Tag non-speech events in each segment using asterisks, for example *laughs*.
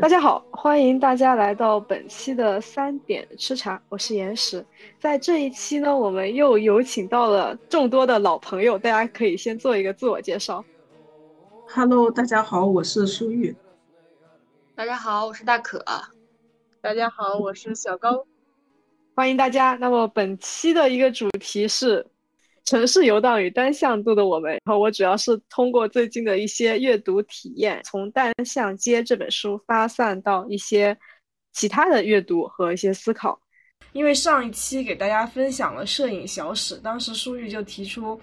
大家好，欢迎大家来到本期的三点吃茶，我是岩石。在这一期呢，我们又有请到了众多的老朋友，大家可以先做一个自我介绍。Hello，大家好，我是舒玉。大家好，我是大可。大家好，我是小高。欢迎大家。那么本期的一个主题是。城市游荡与单向度的我们，然后我主要是通过最近的一些阅读体验，从《单向街》这本书发散到一些其他的阅读和一些思考。因为上一期给大家分享了摄影小史，当时舒玉就提出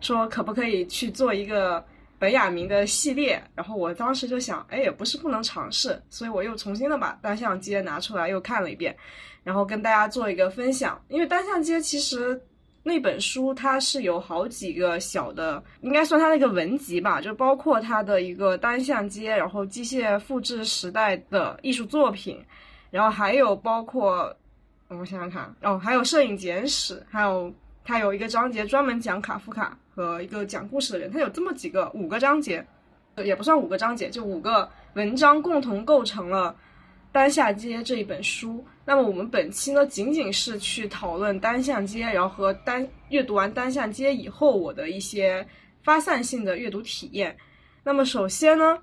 说，可不可以去做一个本雅明的系列？然后我当时就想，哎，也不是不能尝试，所以我又重新的把《单向街》拿出来又看了一遍，然后跟大家做一个分享。因为《单向街》其实。那本书它是有好几个小的，应该算它那个文集吧，就包括它的一个单向街，然后机械复制时代的艺术作品，然后还有包括，我想想看，哦，还有摄影简史，还有它有一个章节专门讲卡夫卡和一个讲故事的人，它有这么几个五个章节，也不算五个章节，就五个文章共同构成了。单下街这一本书，那么我们本期呢，仅仅是去讨论单向街，然后和单阅读完单向街以后，我的一些发散性的阅读体验。那么首先呢，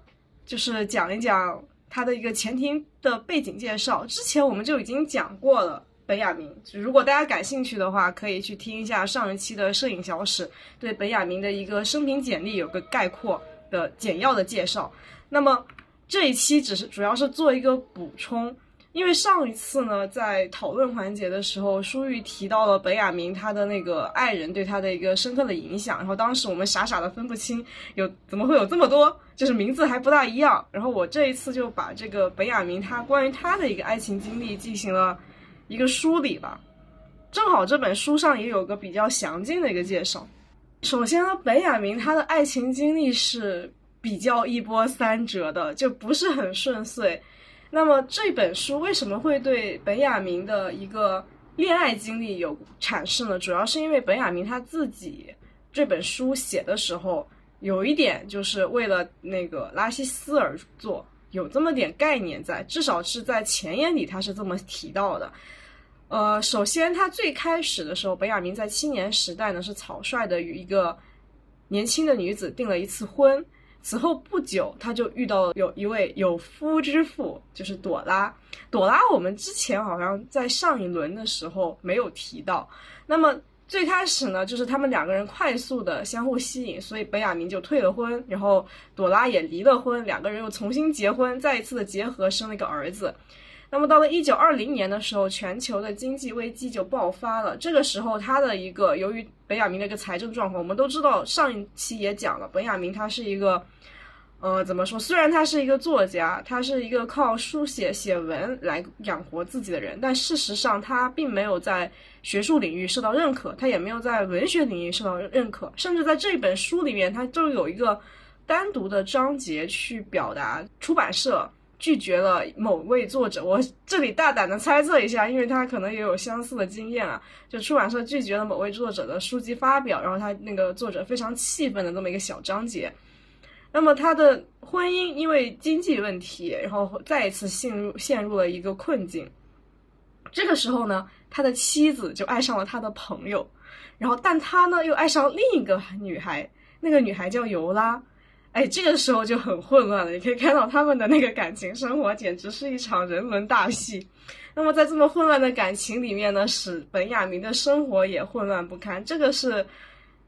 就是讲一讲它的一个前庭的背景介绍。之前我们就已经讲过了本雅明，如果大家感兴趣的话，可以去听一下上一期的摄影小史对本雅明的一个生平简历有个概括的简要的介绍。那么。这一期只是主要是做一个补充，因为上一次呢，在讨论环节的时候，舒玉提到了本雅明他的那个爱人对他的一个深刻的影响，然后当时我们傻傻的分不清有怎么会有这么多，就是名字还不大一样。然后我这一次就把这个本雅明他关于他的一个爱情经历进行了一个梳理吧，正好这本书上也有个比较详尽的一个介绍。首先呢，本雅明他的爱情经历是。比较一波三折的，就不是很顺遂。那么这本书为什么会对本雅明的一个恋爱经历有阐释呢？主要是因为本雅明他自己这本书写的时候，有一点就是为了那个拉西斯而做，有这么点概念在，至少是在前言里他是这么提到的。呃，首先他最开始的时候，本雅明在青年时代呢是草率的与一个年轻的女子订了一次婚。此后不久，他就遇到了有一位有夫之妇，就是朵拉。朵拉，我们之前好像在上一轮的时候没有提到。那么最开始呢，就是他们两个人快速的相互吸引，所以本雅明就退了婚，然后朵拉也离了婚，两个人又重新结婚，再一次的结合，生了一个儿子。那么到了一九二零年的时候，全球的经济危机就爆发了。这个时候，他的一个由于本雅明的一个财政状况，我们都知道，上一期也讲了，本雅明他是一个，呃，怎么说？虽然他是一个作家，他是一个靠书写写文来养活自己的人，但事实上他并没有在学术领域受到认可，他也没有在文学领域受到认可，甚至在这本书里面，他就有一个单独的章节去表达出版社。拒绝了某位作者，我这里大胆的猜测一下，因为他可能也有相似的经验啊。就出版社拒绝了某位作者的书籍发表，然后他那个作者非常气愤的这么一个小章节。那么他的婚姻因为经济问题，然后再一次陷入陷入了一个困境。这个时候呢，他的妻子就爱上了他的朋友，然后但他呢又爱上另一个女孩，那个女孩叫尤拉。哎，这个时候就很混乱了。你可以看到他们的那个感情生活简直是一场人伦大戏。那么在这么混乱的感情里面呢，使本雅明的生活也混乱不堪。这个是，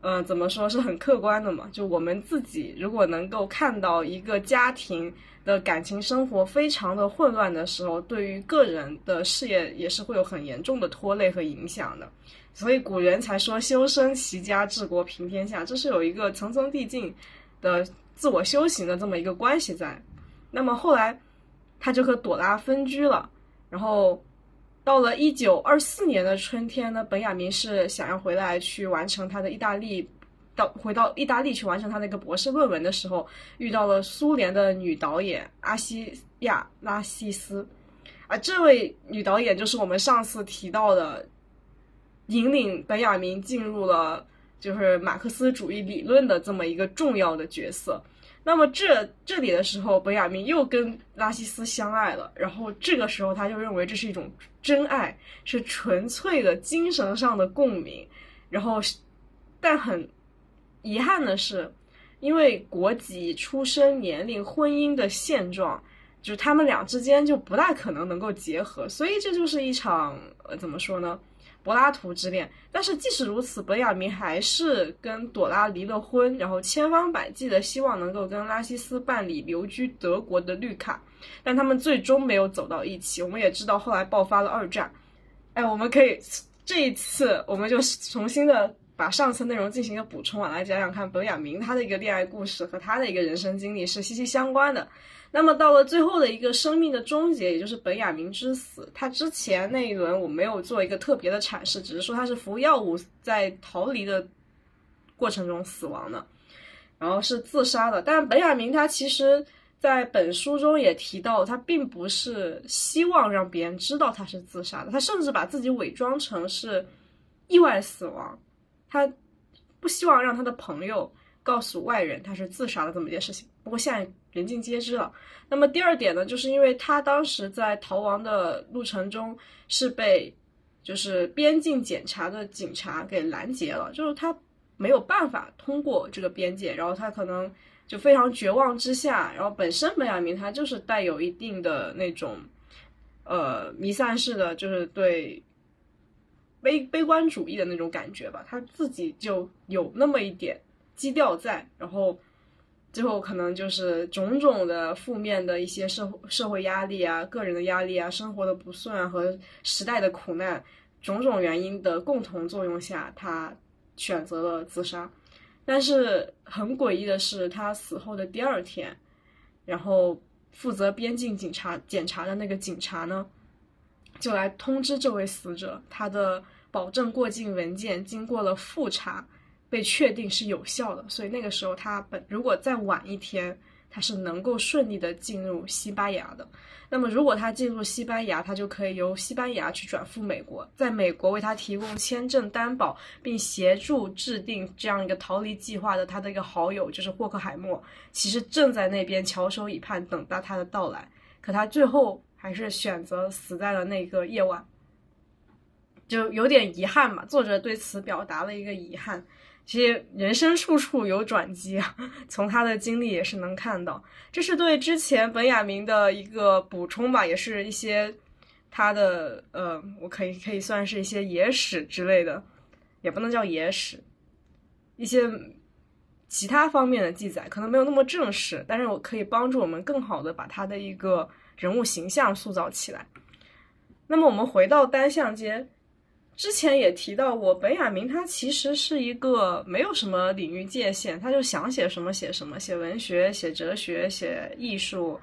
呃，怎么说是很客观的嘛？就我们自己如果能够看到一个家庭的感情生活非常的混乱的时候，对于个人的事业也是会有很严重的拖累和影响的。所以古人才说修身齐家治国平天下，这是有一个层层递进的。自我修行的这么一个关系在，那么后来他就和朵拉分居了，然后到了一九二四年的春天呢，本雅明是想要回来去完成他的意大利，到回到意大利去完成他的一个博士论文的时候，遇到了苏联的女导演阿西亚拉西斯，啊，这位女导演就是我们上次提到的，引领本雅明进入了。就是马克思主义理论的这么一个重要的角色，那么这这里的时候，本雅明又跟拉西斯相爱了，然后这个时候他就认为这是一种真爱，是纯粹的精神上的共鸣。然后，但很遗憾的是，因为国籍、出生年龄、婚姻的现状，就是他们俩之间就不大可能能够结合，所以这就是一场呃怎么说呢？柏拉图之恋，但是即使如此，本雅明还是跟朵拉离了婚，然后千方百计的希望能够跟拉西斯办理留居德国的绿卡，但他们最终没有走到一起。我们也知道后来爆发了二战。哎，我们可以这一次我们就重新的把上次内容进行一个补充啊，来讲讲看本雅明他的一个恋爱故事和他的一个人生经历是息息相关的。那么到了最后的一个生命的终结，也就是本雅明之死。他之前那一轮我没有做一个特别的阐释，只是说他是服药物在逃离的过程中死亡的，然后是自杀的。但本雅明他其实在本书中也提到，他并不是希望让别人知道他是自杀的，他甚至把自己伪装成是意外死亡，他不希望让他的朋友告诉外人他是自杀的这么一件事情。不过现在。人尽皆知了。那么第二点呢，就是因为他当时在逃亡的路程中是被就是边境检查的警察给拦截了，就是他没有办法通过这个边界，然后他可能就非常绝望之下，然后本身本雅明他就是带有一定的那种呃弥散式的，就是对悲悲观主义的那种感觉吧，他自己就有那么一点基调在，然后。最后可能就是种种的负面的一些社会社会压力啊、个人的压力啊、生活的不顺啊和时代的苦难，种种原因的共同作用下，他选择了自杀。但是很诡异的是，他死后的第二天，然后负责边境警察检查的那个警察呢，就来通知这位死者，他的保证过境文件经过了复查。被确定是有效的，所以那个时候他本如果再晚一天，他是能够顺利的进入西班牙的。那么如果他进入西班牙，他就可以由西班牙去转赴美国，在美国为他提供签证担保，并协助制定这样一个逃离计划的他的一个好友就是霍克海默，其实正在那边翘首以盼，等待他的到来。可他最后还是选择死在了那个夜晚，就有点遗憾嘛。作者对此表达了一个遗憾。其实人生处处有转机啊，*laughs* 从他的经历也是能看到。这是对之前本雅明的一个补充吧，也是一些他的呃，我可以可以算是一些野史之类的，也不能叫野史，一些其他方面的记载，可能没有那么正式，但是我可以帮助我们更好的把他的一个人物形象塑造起来。那么我们回到单向街。之前也提到过，本雅明他其实是一个没有什么领域界限，他就想写什么写什么，写文学、写哲学、写艺术，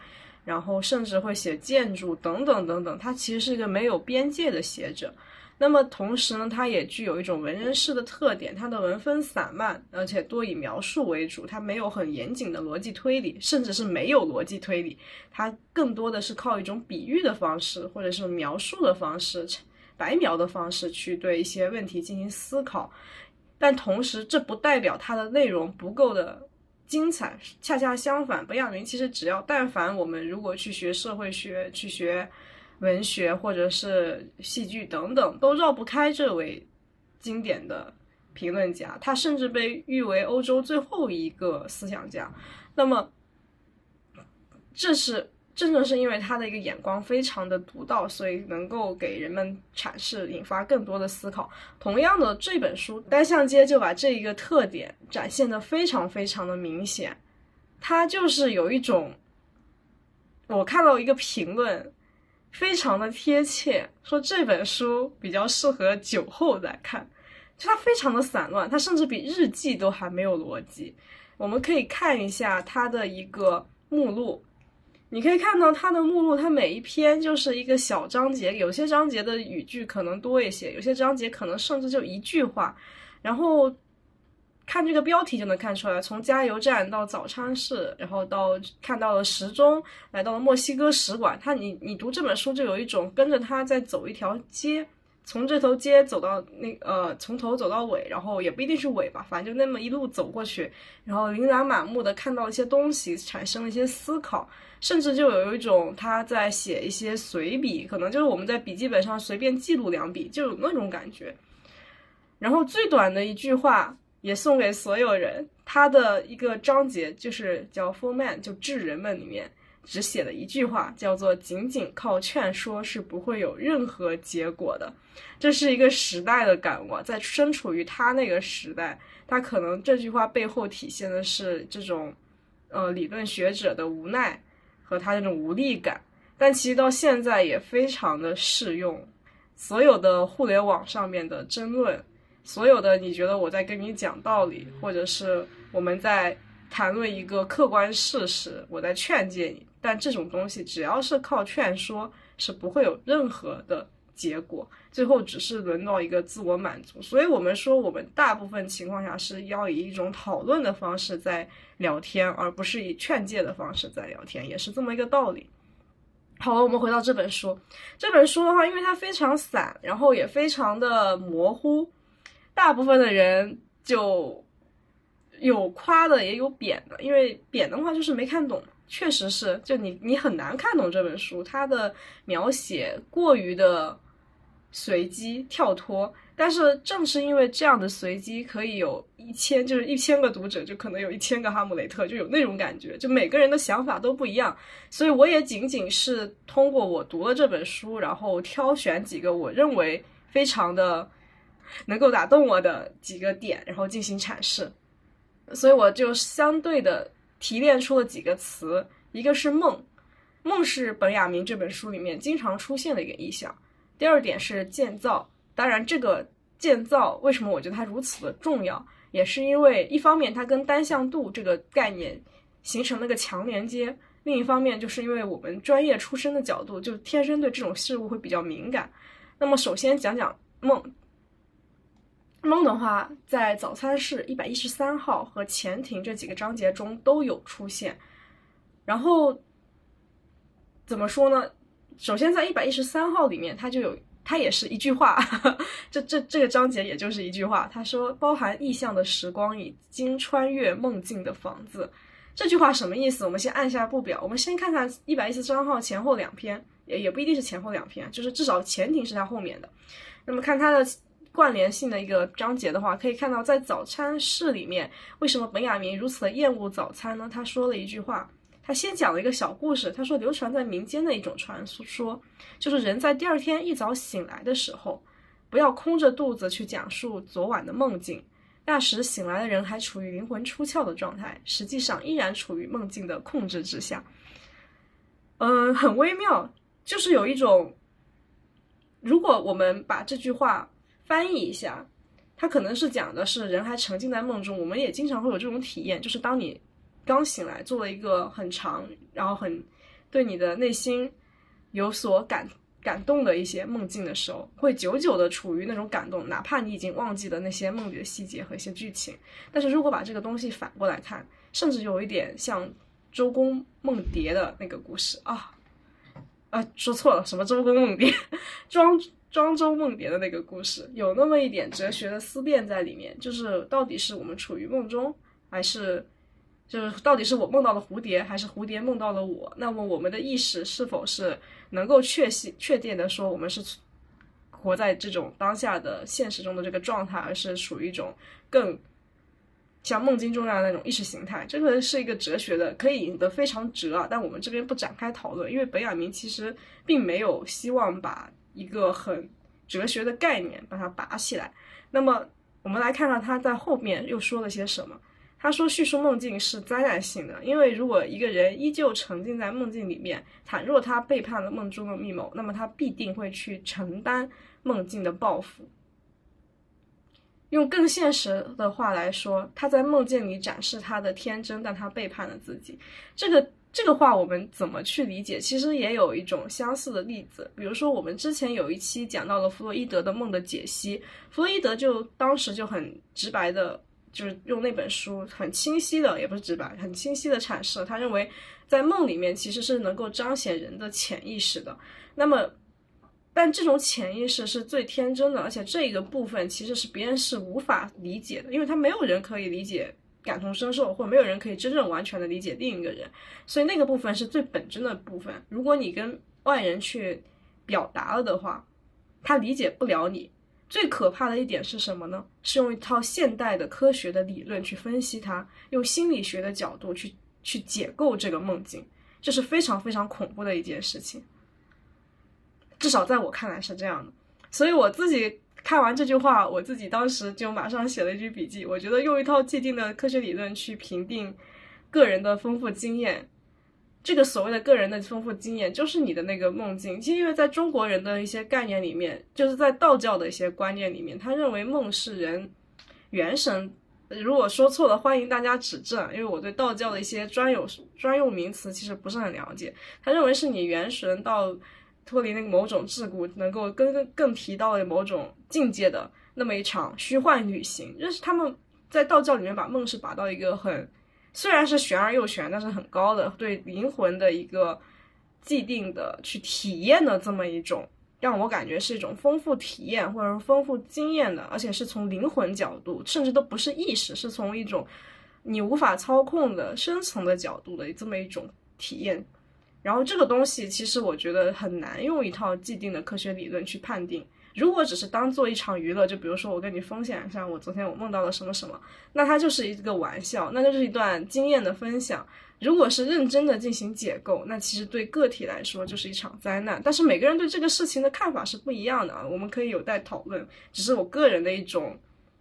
然后甚至会写建筑等等等等。他其实是一个没有边界的写者。那么同时呢，他也具有一种文人式的特点，他的文风散漫，而且多以描述为主，他没有很严谨的逻辑推理，甚至是没有逻辑推理，他更多的是靠一种比喻的方式或者是描述的方式。白描的方式去对一些问题进行思考，但同时这不代表它的内容不够的精彩。恰恰相反，本雅明其实只要但凡我们如果去学社会学、去学文学或者是戏剧等等，都绕不开这位经典的评论家。他甚至被誉为欧洲最后一个思想家。那么，这是。正正是因为他的一个眼光非常的独到，所以能够给人们阐释、引发更多的思考。同样的，这本书单向街就把这一个特点展现的非常非常的明显。它就是有一种，我看到一个评论，非常的贴切，说这本书比较适合酒后来看，就它非常的散乱，它甚至比日记都还没有逻辑。我们可以看一下它的一个目录。你可以看到它的目录，它每一篇就是一个小章节，有些章节的语句可能多一些，有些章节可能甚至就一句话。然后看这个标题就能看出来，从加油站到早餐室，然后到看到了时钟，来到了墨西哥使馆。它你你读这本书就有一种跟着他在走一条街从这头街走到那呃，从头走到尾，然后也不一定是尾吧，反正就那么一路走过去，然后琳琅满目的看到一些东西，产生了一些思考，甚至就有一种他在写一些随笔，可能就是我们在笔记本上随便记录两笔，就有那种感觉。然后最短的一句话也送给所有人，他的一个章节就是叫 “For Man”，就智人们里面。只写了一句话，叫做“仅仅靠劝说是不会有任何结果的”，这是一个时代的感悟。在身处于他那个时代，他可能这句话背后体现的是这种，呃，理论学者的无奈和他那种无力感。但其实到现在也非常的适用。所有的互联网上面的争论，所有的你觉得我在跟你讲道理，或者是我们在谈论一个客观事实，我在劝诫你。但这种东西只要是靠劝说，是不会有任何的结果，最后只是轮到一个自我满足。所以，我们说，我们大部分情况下是要以一种讨论的方式在聊天，而不是以劝诫的方式在聊天，也是这么一个道理。好了，我们回到这本书。这本书的话，因为它非常散，然后也非常的模糊，大部分的人就有夸的，也有贬的。因为贬的话，就是没看懂。确实是，就你你很难看懂这本书，它的描写过于的随机跳脱。但是正是因为这样的随机，可以有一千就是一千个读者，就可能有一千个哈姆雷特，就有那种感觉。就每个人的想法都不一样，所以我也仅仅是通过我读了这本书，然后挑选几个我认为非常的能够打动我的几个点，然后进行阐释。所以我就相对的。提炼出了几个词，一个是梦，梦是本雅明这本书里面经常出现的一个意象。第二点是建造，当然这个建造为什么我觉得它如此的重要，也是因为一方面它跟单向度这个概念形成了个强连接，另一方面就是因为我们专业出身的角度，就天生对这种事物会比较敏感。那么首先讲讲梦。梦的话，在早餐室一百一十三号和前庭这几个章节中都有出现。然后怎么说呢？首先在一百一十三号里面，它就有，它也是一句话。*laughs* 这这这个章节也就是一句话。他说：“包含意象的时光已经穿越梦境的房子。”这句话什么意思？我们先按下不表，我们先看看一百一十三号前后两篇，也也不一定是前后两篇，就是至少前庭是它后面的。那么看它的。关联性的一个章节的话，可以看到在早餐室里面，为什么本雅明如此的厌恶早餐呢？他说了一句话，他先讲了一个小故事。他说，流传在民间的一种传说，就是人在第二天一早醒来的时候，不要空着肚子去讲述昨晚的梦境。那时醒来的人还处于灵魂出窍的状态，实际上依然处于梦境的控制之下。嗯，很微妙，就是有一种，如果我们把这句话。翻译一下，他可能是讲的是人还沉浸在梦中。我们也经常会有这种体验，就是当你刚醒来，做了一个很长，然后很对你的内心有所感感动的一些梦境的时候，会久久的处于那种感动，哪怕你已经忘记了那些梦里的细节和一些剧情。但是如果把这个东西反过来看，甚至有一点像周公梦蝶的那个故事啊啊，说错了，什么周公梦蝶，庄。*laughs* 庄周梦蝶的那个故事有那么一点哲学的思辨在里面，就是到底是我们处于梦中，还是就是到底是我梦到了蝴蝶，还是蝴蝶梦到了我？那么我们的意识是否是能够确信、确定的说我们是活在这种当下的现实中的这个状态，而是属于一种更像梦境中那样的那种意识形态？这个是一个哲学的，可以引得非常哲啊，但我们这边不展开讨论，因为本雅明其实并没有希望把。一个很哲学的概念，把它拔起来。那么，我们来看看他在后面又说了些什么。他说，叙述梦境是灾难性的，因为如果一个人依旧沉浸在梦境里面，倘若他背叛了梦中的密谋，那么他必定会去承担梦境的报复。用更现实的话来说，他在梦境里展示他的天真，但他背叛了自己。这个。这个话我们怎么去理解？其实也有一种相似的例子，比如说我们之前有一期讲到了弗洛伊德的梦的解析，弗洛伊德就当时就很直白的，就是用那本书很清晰的，也不是直白，很清晰的阐释了，他认为在梦里面其实是能够彰显人的潜意识的。那么但这种潜意识是最天真的，而且这一个部分其实是别人是无法理解的，因为他没有人可以理解、感同身受，或者没有人可以真正完全的理解另一个人，所以那个部分是最本真的部分。如果你跟外人去表达了的话，他理解不了你。最可怕的一点是什么呢？是用一套现代的科学的理论去分析它，用心理学的角度去去解构这个梦境，这是非常非常恐怖的一件事情。至少在我看来是这样的。所以我自己看完这句话，我自己当时就马上写了一句笔记。我觉得用一套既定的科学理论去评定个人的丰富经验。这个所谓的个人的丰富经验，就是你的那个梦境。其实，因为在中国人的一些概念里面，就是在道教的一些观念里面，他认为梦是人元神。如果说错了，欢迎大家指正，因为我对道教的一些专有专用名词其实不是很了解。他认为是你元神到脱离那个某种桎梏，能够更更更提到了某种境界的那么一场虚幻旅行。这是他们在道教里面把梦是拔到一个很。虽然是玄而又玄，但是很高的对灵魂的一个既定的去体验的这么一种，让我感觉是一种丰富体验或者说丰富经验的，而且是从灵魂角度，甚至都不是意识，是从一种你无法操控的深层的角度的这么一种体验。然后这个东西其实我觉得很难用一套既定的科学理论去判定。如果只是当做一场娱乐，就比如说我跟你分享一下我昨天我梦到了什么什么，那它就是一个玩笑，那就是一段经验的分享。如果是认真的进行解构，那其实对个体来说就是一场灾难。但是每个人对这个事情的看法是不一样的啊，我们可以有待讨论，只是我个人的一种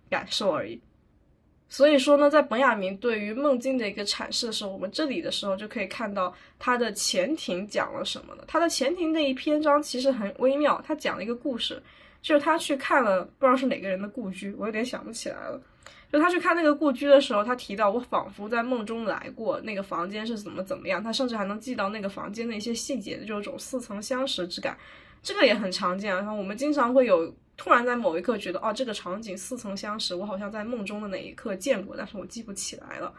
感受而已。所以说呢，在本雅明对于梦境的一个阐释的时候，我们这里的时候就可以看到他的前庭讲了什么呢？他的前庭那一篇章其实很微妙，他讲了一个故事。就是他去看了，不知道是哪个人的故居，我有点想不起来了。就他去看那个故居的时候，他提到我仿佛在梦中来过，那个房间是怎么怎么样，他甚至还能记到那个房间的一些细节，就有种似曾相识之感。这个也很常见啊，我们经常会有突然在某一刻觉得，哦，这个场景似曾相识，我好像在梦中的哪一刻见过，但是我记不起来了，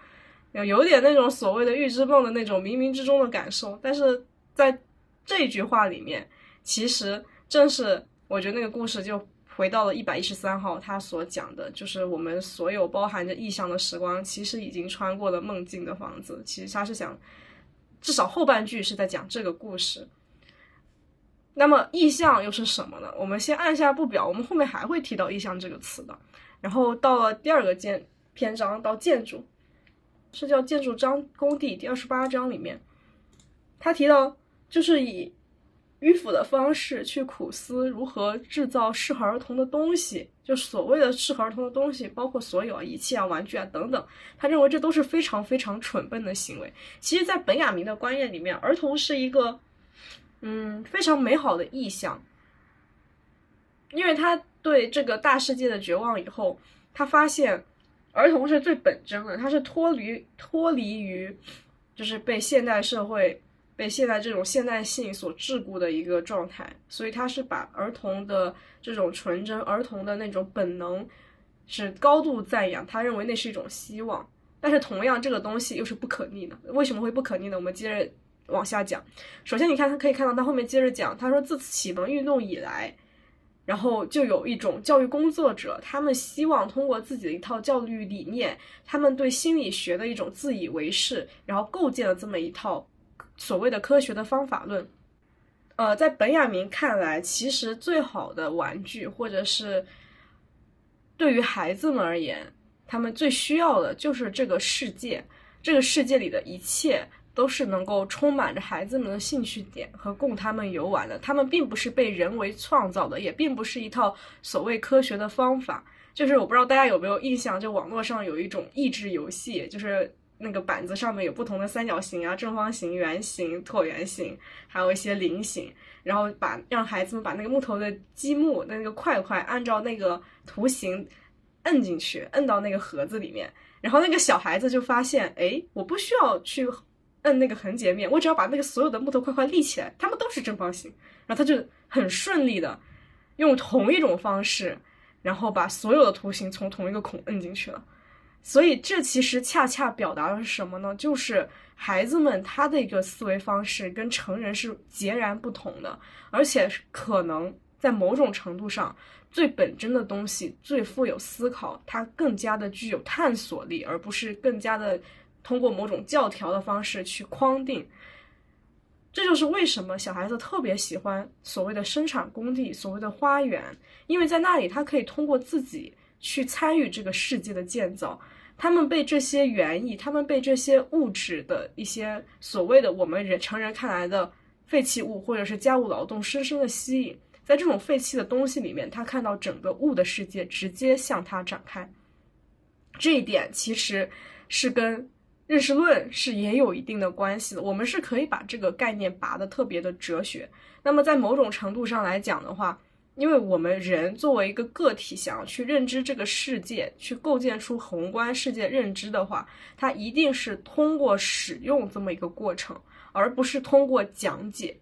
有点那种所谓的预知梦的那种冥冥之中的感受。但是在这句话里面，其实正是。我觉得那个故事就回到了一百一十三号，他所讲的就是我们所有包含着意象的时光，其实已经穿过了梦境的房子。其实他是想，至少后半句是在讲这个故事。那么意象又是什么呢？我们先按下不表，我们后面还会提到意象这个词的。然后到了第二个建篇章，到建筑，是叫建筑章工地第二十八章里面，他提到就是以。迂腐的方式去苦思如何制造适合儿童的东西，就所谓的适合儿童的东西，包括所有啊仪器啊玩具啊等等。他认为这都是非常非常蠢笨的行为。其实，在本雅明的观念里面，儿童是一个嗯非常美好的意象，因为他对这个大世界的绝望以后，他发现儿童是最本真的，他是脱离脱离于就是被现代社会。被现在这种现代性所桎梏的一个状态，所以他是把儿童的这种纯真、儿童的那种本能是高度赞扬，他认为那是一种希望。但是同样，这个东西又是不可逆的。为什么会不可逆呢？我们接着往下讲。首先，你看他可以看到他后面接着讲，他说自启蒙运动以来，然后就有一种教育工作者，他们希望通过自己的一套教育理念，他们对心理学的一种自以为是，然后构建了这么一套。所谓的科学的方法论，呃，在本雅明看来，其实最好的玩具，或者是对于孩子们而言，他们最需要的就是这个世界。这个世界里的一切都是能够充满着孩子们的兴趣点和供他们游玩的。他们并不是被人为创造的，也并不是一套所谓科学的方法。就是我不知道大家有没有印象，就网络上有一种益智游戏，就是。那个板子上面有不同的三角形啊、正方形、圆形、椭圆形，还有一些菱形，然后把让孩子们把那个木头的积木的那个块块按照那个图形摁进去，摁到那个盒子里面，然后那个小孩子就发现，哎，我不需要去摁那个横截面，我只要把那个所有的木头块块立起来，它们都是正方形，然后他就很顺利的用同一种方式，然后把所有的图形从同一个孔摁进去了。所以，这其实恰恰表达的是什么呢？就是孩子们他的一个思维方式跟成人是截然不同的，而且可能在某种程度上，最本真的东西最富有思考，它更加的具有探索力，而不是更加的通过某种教条的方式去框定。这就是为什么小孩子特别喜欢所谓的生产工地、所谓的花园，因为在那里他可以通过自己去参与这个世界的建造。他们被这些园艺，他们被这些物质的一些所谓的我们人成人看来的废弃物或者是家务劳动深深的吸引。在这种废弃的东西里面，他看到整个物的世界直接向他展开。这一点其实是跟。认识论是也有一定的关系的，我们是可以把这个概念拔得特别的哲学。那么在某种程度上来讲的话，因为我们人作为一个个体，想要去认知这个世界，去构建出宏观世界认知的话，它一定是通过使用这么一个过程，而不是通过讲解。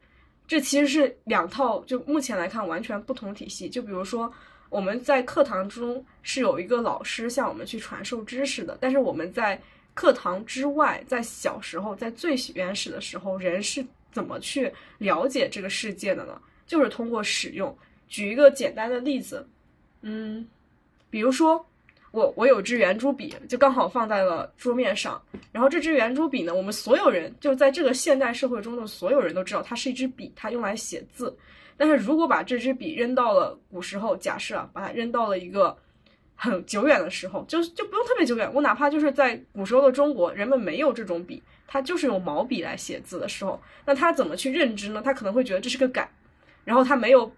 这其实是两套，就目前来看完全不同体系。就比如说我们在课堂中是有一个老师向我们去传授知识的，但是我们在课堂之外，在小时候，在最原始的时候，人是怎么去了解这个世界的呢？就是通过使用。举一个简单的例子，嗯，比如说我我有支圆珠笔，就刚好放在了桌面上。然后这支圆珠笔呢，我们所有人就在这个现代社会中的所有人都知道，它是一支笔，它用来写字。但是如果把这支笔扔到了古时候，假设啊，把它扔到了一个。很久远的时候，就就不用特别久远。我哪怕就是在古时候的中国，人们没有这种笔，他就是用毛笔来写字的时候，那他怎么去认知呢？他可能会觉得这是个杆，然后他没有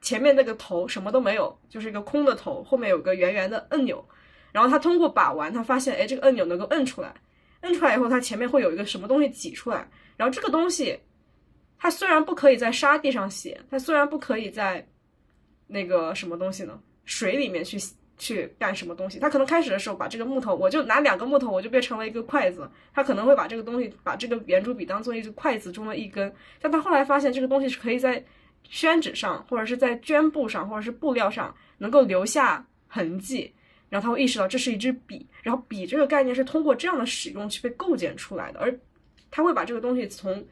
前面那个头，什么都没有，就是一个空的头，后面有个圆圆的按钮，然后他通过把玩，他发现，哎，这个按钮能够摁出来，摁出来以后，它前面会有一个什么东西挤出来，然后这个东西，它虽然不可以在沙地上写，它虽然不可以在那个什么东西呢，水里面去。去干什么东西？他可能开始的时候把这个木头，我就拿两个木头，我就变成了一个筷子。他可能会把这个东西，把这个圆珠笔当做一个筷子中的一根。但他后来发现这个东西是可以在宣纸上，或者是在绢布上，或者是布料上能够留下痕迹。然后他会意识到这是一支笔。然后笔这个概念是通过这样的使用去被构建出来的。而他会把这个东西从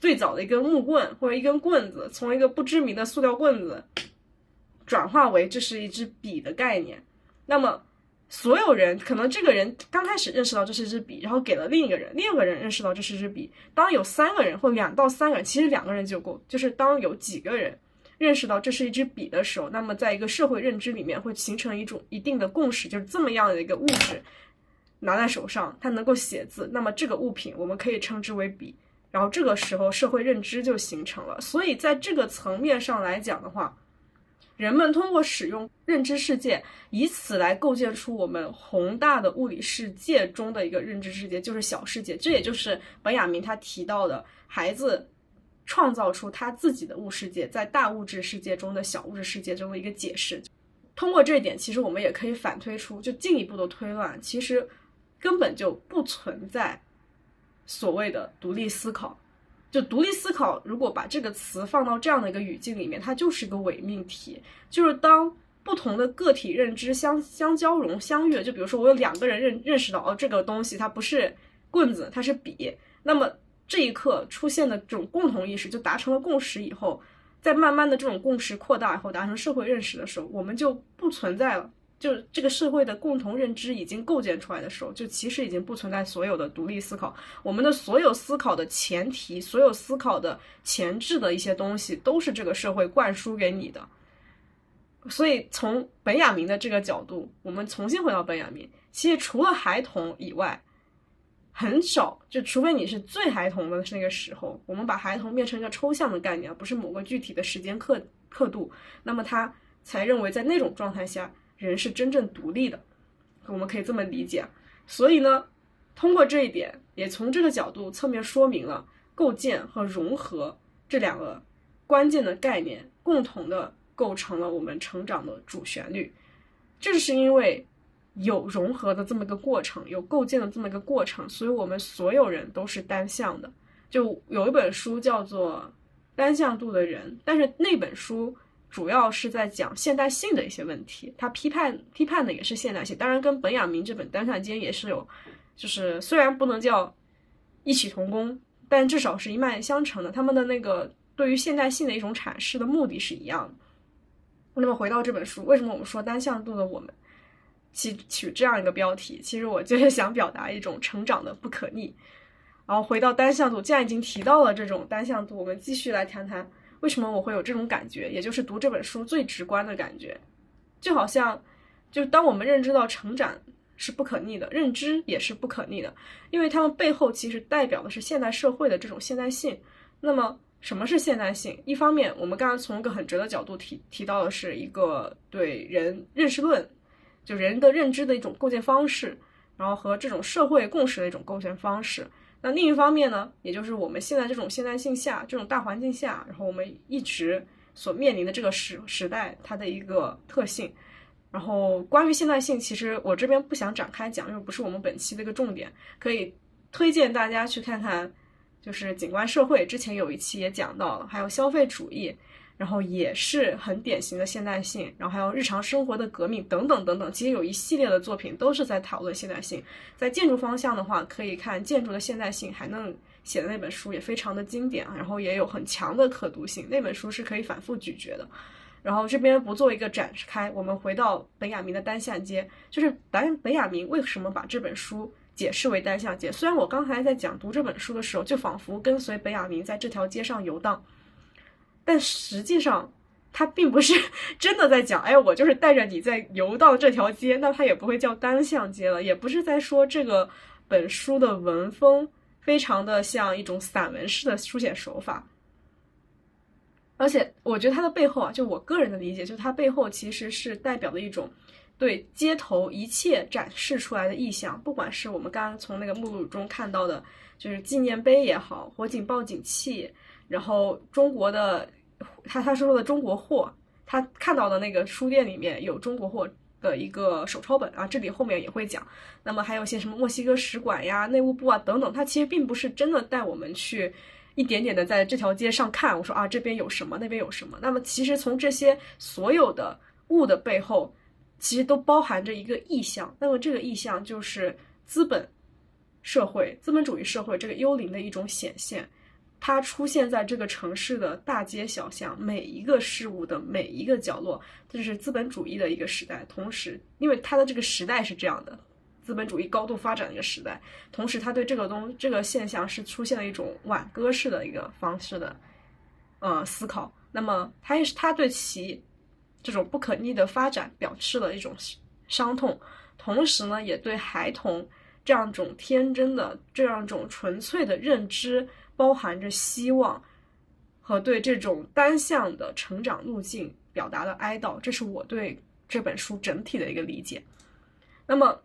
最早的一根木棍或者一根棍子，从一个不知名的塑料棍子。转化为这是一支笔的概念，那么所有人可能这个人刚开始认识到这是支笔，然后给了另一个人，另一个人认识到这是支笔。当有三个人或两到三个人，其实两个人就够，就是当有几个人认识到这是一支笔的时候，那么在一个社会认知里面会形成一种一定的共识，就是这么样的一个物质拿在手上，它能够写字，那么这个物品我们可以称之为笔，然后这个时候社会认知就形成了。所以在这个层面上来讲的话。人们通过使用认知世界，以此来构建出我们宏大的物理世界中的一个认知世界，就是小世界。这也就是本雅明他提到的，孩子创造出他自己的物世界，在大物质世界中的小物质世界中的一个解释。通过这一点，其实我们也可以反推出，就进一步的推断，其实根本就不存在所谓的独立思考。就独立思考，如果把这个词放到这样的一个语境里面，它就是一个伪命题。就是当不同的个体认知相相交融、相悦，就比如说我有两个人认认识到哦，这个东西它不是棍子，它是笔，那么这一刻出现的这种共同意识就达成了共识以后，在慢慢的这种共识扩大以后，达成社会认识的时候，我们就不存在了。就这个社会的共同认知已经构建出来的时候，就其实已经不存在所有的独立思考。我们的所有思考的前提，所有思考的前置的一些东西，都是这个社会灌输给你的。所以从本雅明的这个角度，我们重新回到本雅明，其实除了孩童以外，很少就除非你是最孩童的那个时候，我们把孩童变成一个抽象的概念，而不是某个具体的时间刻刻度，那么他才认为在那种状态下。人是真正独立的，我们可以这么理解。所以呢，通过这一点，也从这个角度侧面说明了构建和融合这两个关键的概念，共同的构成了我们成长的主旋律。正是因为有融合的这么一个过程，有构建的这么一个过程，所以我们所有人都是单向的。就有一本书叫做《单向度的人》，但是那本书。主要是在讲现代性的一些问题，他批判批判的也是现代性，当然跟本雅明这本《单向间》也是有，就是虽然不能叫异曲同工，但至少是一脉相承的。他们的那个对于现代性的一种阐释的目的是一样的。那么回到这本书，为什么我们说单向度的我们起取这样一个标题？其实我就是想表达一种成长的不可逆。然后回到单向度，既然已经提到了这种单向度，我们继续来谈谈为什么我会有这种感觉，也就是读这本书最直观的感觉，就好像就当我们认知到成长是不可逆的，认知也是不可逆的，因为他们背后其实代表的是现代社会的这种现代性。那么。什么是现代性？一方面，我们刚刚从一个很哲的角度提提到的是一个对人认识论，就人的认知的一种构建方式，然后和这种社会共识的一种构建方式。那另一方面呢，也就是我们现在这种现代性下，这种大环境下，然后我们一直所面临的这个时时代它的一个特性。然后关于现代性，其实我这边不想展开讲，因为不是我们本期的一个重点，可以推荐大家去看看。就是景观社会，之前有一期也讲到了，还有消费主义，然后也是很典型的现代性，然后还有日常生活的革命等等等等。其实有一系列的作品都是在讨论现代性。在建筑方向的话，可以看《建筑的现代性》，还能写的那本书也非常的经典，然后也有很强的可读性。那本书是可以反复咀嚼的。然后这边不做一个展开，我们回到本雅明的单向街，就是本本雅明为什么把这本书。解释为单向街。虽然我刚才在讲读这本书的时候，就仿佛跟随本雅明在这条街上游荡，但实际上他并不是 *laughs* 真的在讲，哎，我就是带着你在游荡这条街，那他也不会叫单向街了，也不是在说这个本书的文风非常的像一种散文式的书写手法。而且我觉得它的背后啊，就我个人的理解，就它背后其实是代表的一种。对街头一切展示出来的意象，不管是我们刚刚从那个目录中看到的，就是纪念碑也好，火警报警器，然后中国的他他说的中国货，他看到的那个书店里面有中国货的一个手抄本啊，这里后面也会讲。那么还有些什么墨西哥使馆呀、内务部啊等等，他其实并不是真的带我们去一点点的在这条街上看，我说啊这边有什么，那边有什么。那么其实从这些所有的物的背后。其实都包含着一个意象，那么这个意象就是资本社会、资本主义社会这个幽灵的一种显现，它出现在这个城市的大街小巷，每一个事物的每一个角落，这是资本主义的一个时代。同时，因为它的这个时代是这样的，资本主义高度发展的一个时代，同时它对这个东这个现象是出现了一种挽歌式的一个方式的，呃思考。那么它也是它对其。这种不可逆的发展表示了一种伤痛，同时呢，也对孩童这样一种天真的、这样一种纯粹的认知包含着希望，和对这种单向的成长路径表达的哀悼。这是我对这本书整体的一个理解。那么，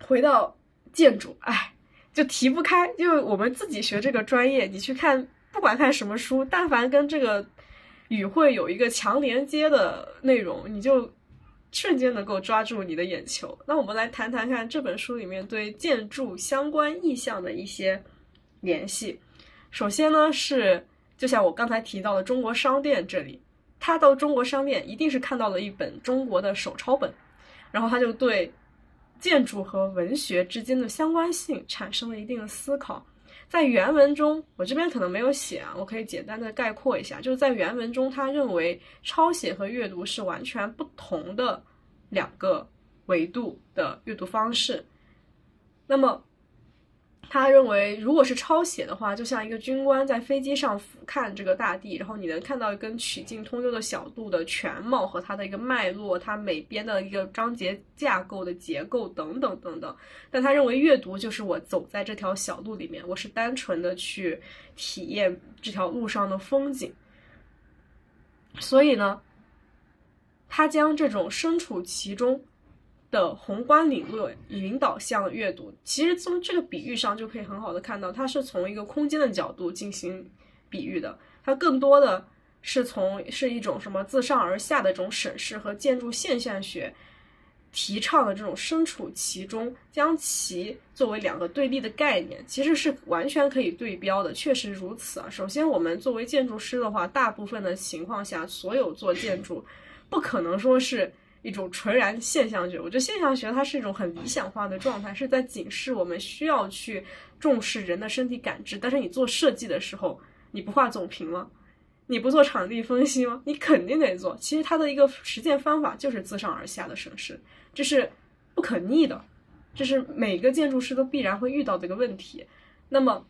回到建筑，哎，就提不开，因为我们自己学这个专业，你去看，不管看什么书，但凡跟这个。与会有一个强连接的内容，你就瞬间能够抓住你的眼球。那我们来谈谈看这本书里面对建筑相关意象的一些联系。首先呢，是就像我刚才提到的中国商店这里，他到中国商店一定是看到了一本中国的手抄本，然后他就对建筑和文学之间的相关性产生了一定的思考。在原文中，我这边可能没有写啊，我可以简单的概括一下，就是在原文中，他认为抄写和阅读是完全不同的两个维度的阅读方式。那么。他认为，如果是抄写的话，就像一个军官在飞机上俯瞰这个大地，然后你能看到一根曲径通幽的小路的全貌和它的一个脉络，它每边的一个章节架构的结构等等等等。但他认为，阅读就是我走在这条小路里面，我是单纯的去体验这条路上的风景。所以呢，他将这种身处其中。的宏观理论引导向阅读，其实从这个比喻上就可以很好的看到，它是从一个空间的角度进行比喻的，它更多的是从是一种什么自上而下的这种审视和建筑现象学提倡的这种身处其中，将其作为两个对立的概念，其实是完全可以对标的，确实如此啊。首先，我们作为建筑师的话，大部分的情况下，所有做建筑，不可能说是。一种纯然现象学，我觉得现象学它是一种很理想化的状态，是在警示我们需要去重视人的身体感知。但是你做设计的时候，你不画总屏了，你不做场地分析吗？你肯定得做。其实它的一个实践方法就是自上而下的审视，这是不可逆的，这是每个建筑师都必然会遇到的一个问题。那么，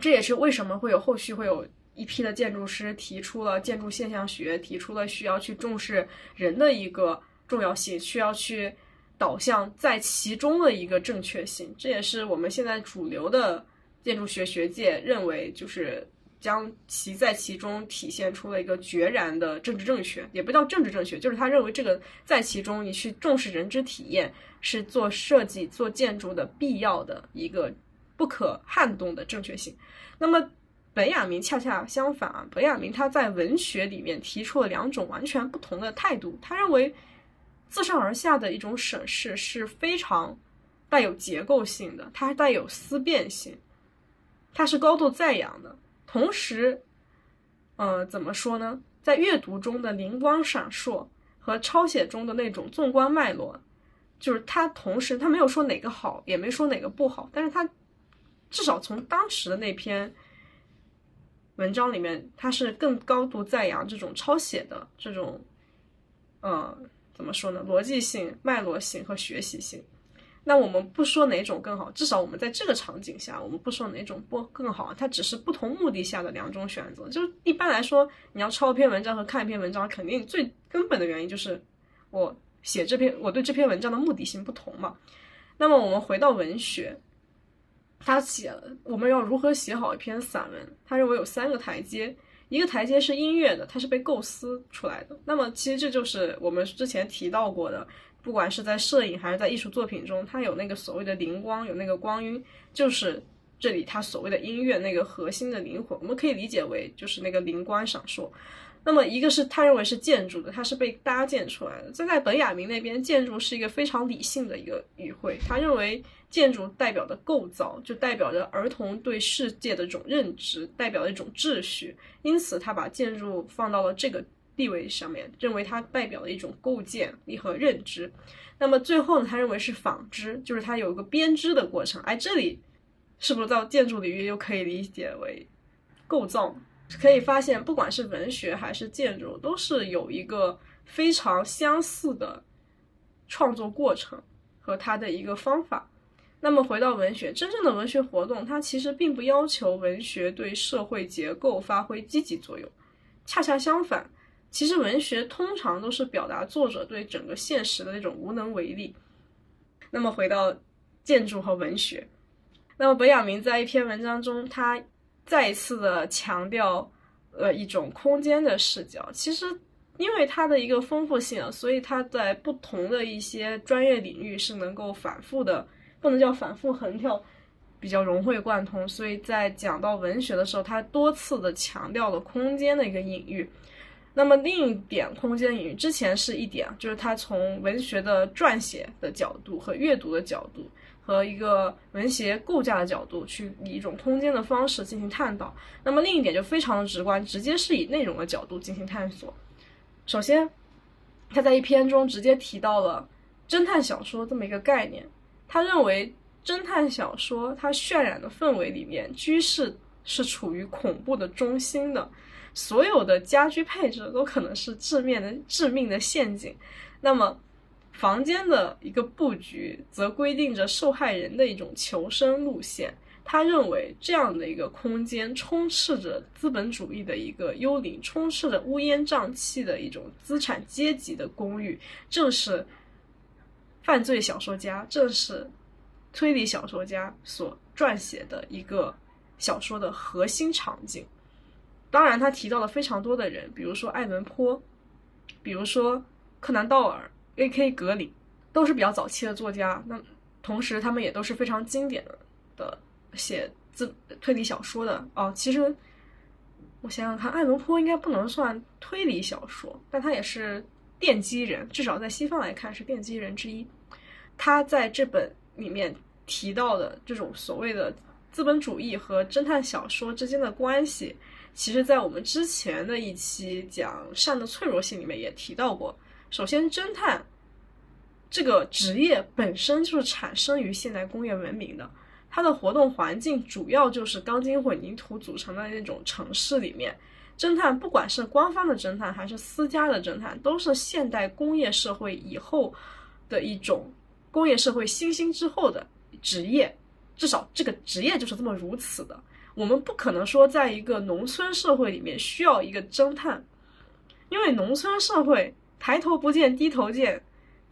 这也是为什么会有后续会有一批的建筑师提出了建筑现象学，提出了需要去重视人的一个重要性，需要去导向在其中的一个正确性。这也是我们现在主流的建筑学学界认为，就是将其在其中体现出了一个决然的政治正确，也不叫政治正确，就是他认为这个在其中你去重视人之体验，是做设计、做建筑的必要的一个。不可撼动的正确性。那么，本雅明恰恰相反啊，本雅明他在文学里面提出了两种完全不同的态度。他认为，自上而下的一种审视是非常带有结构性的，它带有思辨性，它是高度赞扬的。同时，呃，怎么说呢？在阅读中的灵光闪烁和抄写中的那种纵观脉络，就是他同时他没有说哪个好，也没说哪个不好，但是他。至少从当时的那篇文章里面，他是更高度赞扬这种抄写的这种，呃，怎么说呢？逻辑性、脉络性和学习性。那我们不说哪种更好，至少我们在这个场景下，我们不说哪种不更好，它只是不同目的下的两种选择。就是一般来说，你要抄一篇文章和看一篇文章，肯定最根本的原因就是我写这篇，我对这篇文章的目的性不同嘛。那么我们回到文学。他写了我们要如何写好一篇散文。他认为有三个台阶，一个台阶是音乐的，它是被构思出来的。那么其实这就是我们之前提到过的，不管是在摄影还是在艺术作品中，它有那个所谓的灵光，有那个光晕，就是这里它所谓的音乐那个核心的灵魂，我们可以理解为就是那个灵光闪烁。那么一个是他认为是建筑的，它是被搭建出来的。在在本雅明那边，建筑是一个非常理性的一个语汇，他认为。建筑代表的构造，就代表着儿童对世界的这种认知，代表一种秩序。因此，他把建筑放到了这个地位上面，认为它代表了一种构建力和认知。那么最后呢，他认为是纺织，就是它有一个编织的过程。哎，这里是不是到建筑领域又可以理解为构造？可以发现，不管是文学还是建筑，都是有一个非常相似的创作过程和它的一个方法。那么回到文学，真正的文学活动，它其实并不要求文学对社会结构发挥积极作用，恰恰相反，其实文学通常都是表达作者对整个现实的那种无能为力。那么回到建筑和文学，那么本雅明在一篇文章中，他再一次的强调，呃，一种空间的视角。其实因为它的一个丰富性，所以它在不同的一些专业领域是能够反复的。不能叫反复横跳，比较融会贯通。所以在讲到文学的时候，他多次的强调了空间的一个隐喻。那么另一点，空间隐喻之前是一点，就是他从文学的撰写的角度和阅读的角度，和一个文学构架的角度，去以一种空间的方式进行探讨。那么另一点就非常的直观，直接是以内容的角度进行探索。首先，他在一篇中直接提到了侦探小说这么一个概念。他认为，侦探小说它渲染的氛围里面，居室是处于恐怖的中心的，所有的家居配置都可能是致命的致命的陷阱。那么，房间的一个布局则规定着受害人的一种求生路线。他认为，这样的一个空间充斥着资本主义的一个幽灵，充斥着乌烟瘴气的一种资产阶级的公寓，正是。犯罪小说家正是推理小说家所撰写的一个小说的核心场景。当然，他提到了非常多的人，比如说爱伦坡，比如说柯南道尔、A.K. 格里，都是比较早期的作家。那同时，他们也都是非常经典的的写自推理小说的哦。其实我想想看，爱伦坡应该不能算推理小说，但他也是。奠基人，至少在西方来看是奠基人之一。他在这本里面提到的这种所谓的资本主义和侦探小说之间的关系，其实在我们之前的一期讲善的脆弱性里面也提到过。首先，侦探这个职业本身就是产生于现代工业文明的，它的活动环境主要就是钢筋混凝土组成的那种城市里面。侦探不管是官方的侦探还是私家的侦探，都是现代工业社会以后的一种工业社会新兴之后的职业，至少这个职业就是这么如此的。我们不可能说在一个农村社会里面需要一个侦探，因为农村社会抬头不见低头见，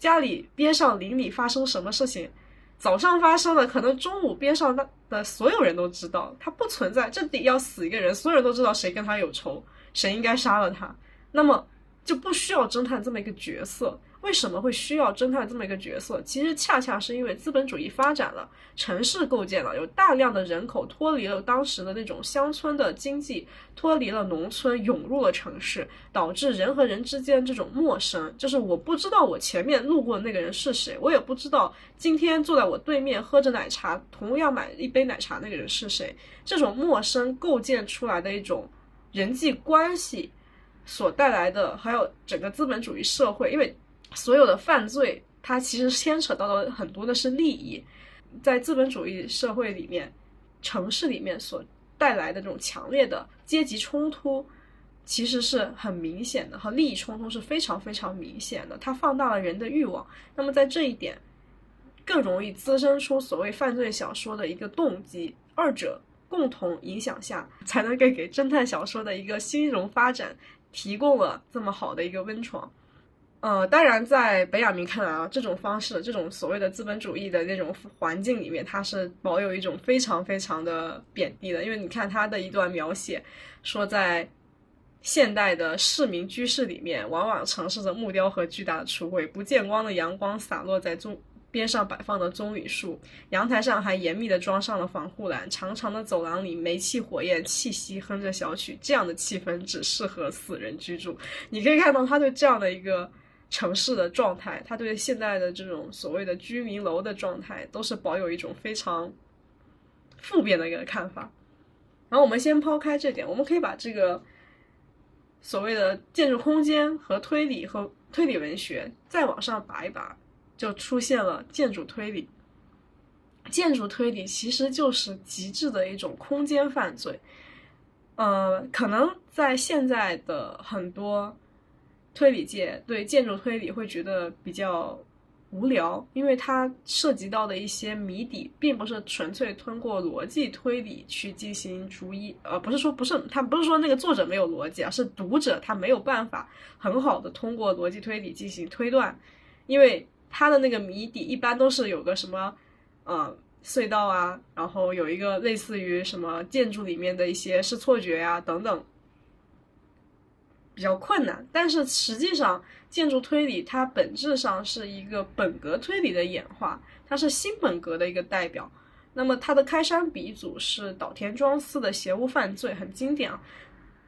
家里边上邻里发生什么事情，早上发生了，可能中午边上的的所有人都知道，他不存在，这得要死一个人，所有人都知道谁跟他有仇，谁应该杀了他，那么就不需要侦探这么一个角色。为什么会需要侦探这么一个角色？其实恰恰是因为资本主义发展了，城市构建了，有大量的人口脱离了当时的那种乡村的经济，脱离了农村，涌入了城市，导致人和人之间这种陌生，就是我不知道我前面路过的那个人是谁，我也不知道今天坐在我对面喝着奶茶，同样买一杯奶茶那个人是谁，这种陌生构建出来的一种人际关系所带来的，还有整个资本主义社会，因为。所有的犯罪，它其实牵扯到的很多的是利益，在资本主义社会里面，城市里面所带来的这种强烈的阶级冲突，其实是很明显的，和利益冲突是非常非常明显的。它放大了人的欲望，那么在这一点，更容易滋生出所谓犯罪小说的一个动机。二者共同影响下，才能够给侦探小说的一个新荣发展提供了这么好的一个温床。呃，当然，在本雅明看来啊，这种方式，这种所谓的资本主义的那种环境里面，它是保有一种非常非常的贬低的。因为你看他的一段描写，说在现代的市民居室里面，往往城市着木雕和巨大的橱柜，不见光的阳光洒落在棕边上摆放的棕榈树，阳台上还严密的装上了防护栏，长长的走廊里煤气火焰气息哼着小曲，这样的气氛只适合死人居住。你可以看到他对这样的一个。城市的状态，他对现在的这种所谓的居民楼的状态，都是保有一种非常负面的一个看法。然后我们先抛开这点，我们可以把这个所谓的建筑空间和推理和推理文学再往上拔一拔，就出现了建筑推理。建筑推理其实就是极致的一种空间犯罪。呃，可能在现在的很多。推理界对建筑推理会觉得比较无聊，因为它涉及到的一些谜底，并不是纯粹通过逻辑推理去进行逐一，呃，不是说不是，他不是说那个作者没有逻辑啊，是读者他没有办法很好的通过逻辑推理进行推断，因为他的那个谜底一般都是有个什么，呃，隧道啊，然后有一个类似于什么建筑里面的一些是错觉呀等等。比较困难，但是实际上建筑推理它本质上是一个本格推理的演化，它是新本格的一个代表。那么它的开山鼻祖是岛田庄司的邪物犯罪，很经典啊。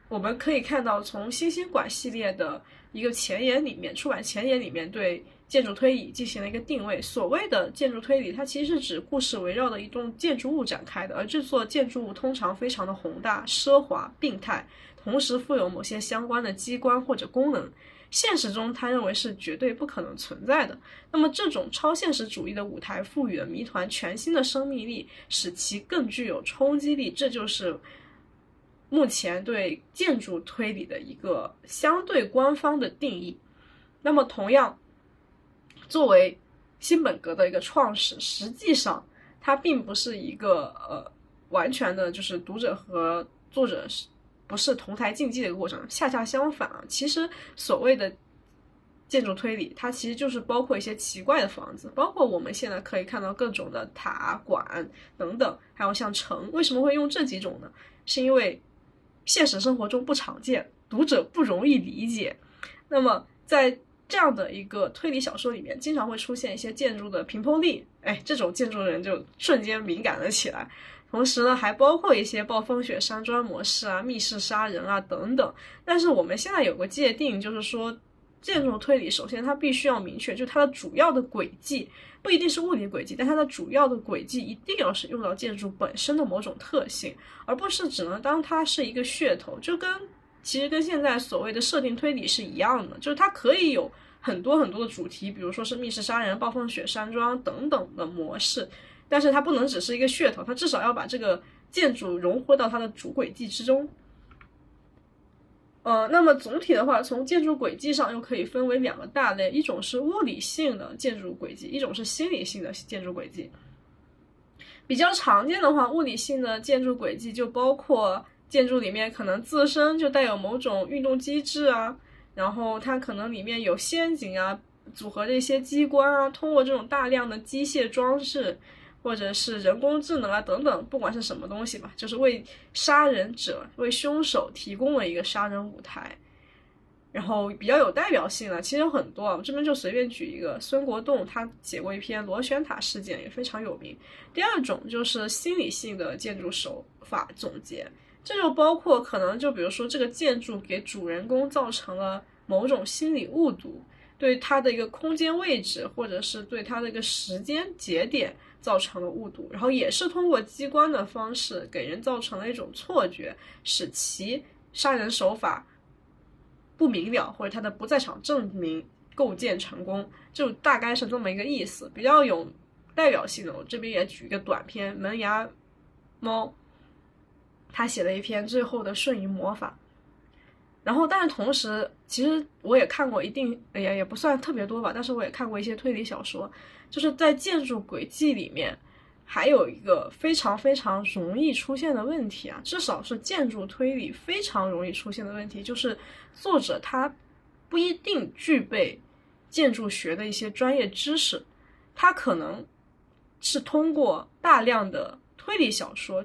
我们可以看到，从星星馆系列的一个前言里面，出版前言里面对建筑推理进行了一个定位。所谓的建筑推理，它其实是指故事围绕的一栋建筑物展开的，而这座建筑物通常非常的宏大、奢华、病态。同时附有某些相关的机关或者功能，现实中他认为是绝对不可能存在的。那么这种超现实主义的舞台赋予了谜团全新的生命力，使其更具有冲击力。这就是目前对建筑推理的一个相对官方的定义。那么同样，作为新本格的一个创始，实际上它并不是一个呃完全的，就是读者和作者是。不是同台竞技的一个过程，恰恰相反啊！其实所谓的建筑推理，它其实就是包括一些奇怪的房子，包括我们现在可以看到各种的塔馆等等，还有像城。为什么会用这几种呢？是因为现实生活中不常见，读者不容易理解。那么在这样的一个推理小说里面，经常会出现一些建筑的屏风力，哎，这种建筑人就瞬间敏感了起来。同时呢，还包括一些暴风雪山庄模式啊、密室杀人啊等等。但是我们现在有个界定，就是说，建筑推理首先它必须要明确，就它的主要的轨迹不一定是物理轨迹，但它的主要的轨迹一定要是用到建筑本身的某种特性，而不是只能当它是一个噱头。就跟其实跟现在所谓的设定推理是一样的，就是它可以有很多很多的主题，比如说是密室杀人、暴风雪山庄等等的模式。但是它不能只是一个噱头，它至少要把这个建筑融合到它的主轨迹之中。呃，那么总体的话，从建筑轨迹上又可以分为两个大类，一种是物理性的建筑轨迹，一种是心理性的建筑轨迹。比较常见的话，物理性的建筑轨迹就包括建筑里面可能自身就带有某种运动机制啊，然后它可能里面有陷阱啊，组合的一些机关啊，通过这种大量的机械装置。或者是人工智能啊等等，不管是什么东西吧，就是为杀人者、为凶手提供了一个杀人舞台。然后比较有代表性的，其实有很多啊，我这边就随便举一个，孙国栋他写过一篇螺旋塔事件，也非常有名。第二种就是心理性的建筑手法总结，这就包括可能就比如说这个建筑给主人公造成了某种心理误读，对他的一个空间位置，或者是对他的一个时间节点。造成了误读，然后也是通过机关的方式给人造成了一种错觉，使其杀人手法不明了，或者他的不在场证明构建成功，就大概是这么一个意思。比较有代表性的，我这边也举一个短篇《门牙猫》，他写了一篇最后的瞬移魔法。然后，但是同时，其实我也看过一定，也也不算特别多吧，但是我也看过一些推理小说。就是在建筑轨迹里面，还有一个非常非常容易出现的问题啊，至少是建筑推理非常容易出现的问题，就是作者他不一定具备建筑学的一些专业知识，他可能是通过大量的推理小说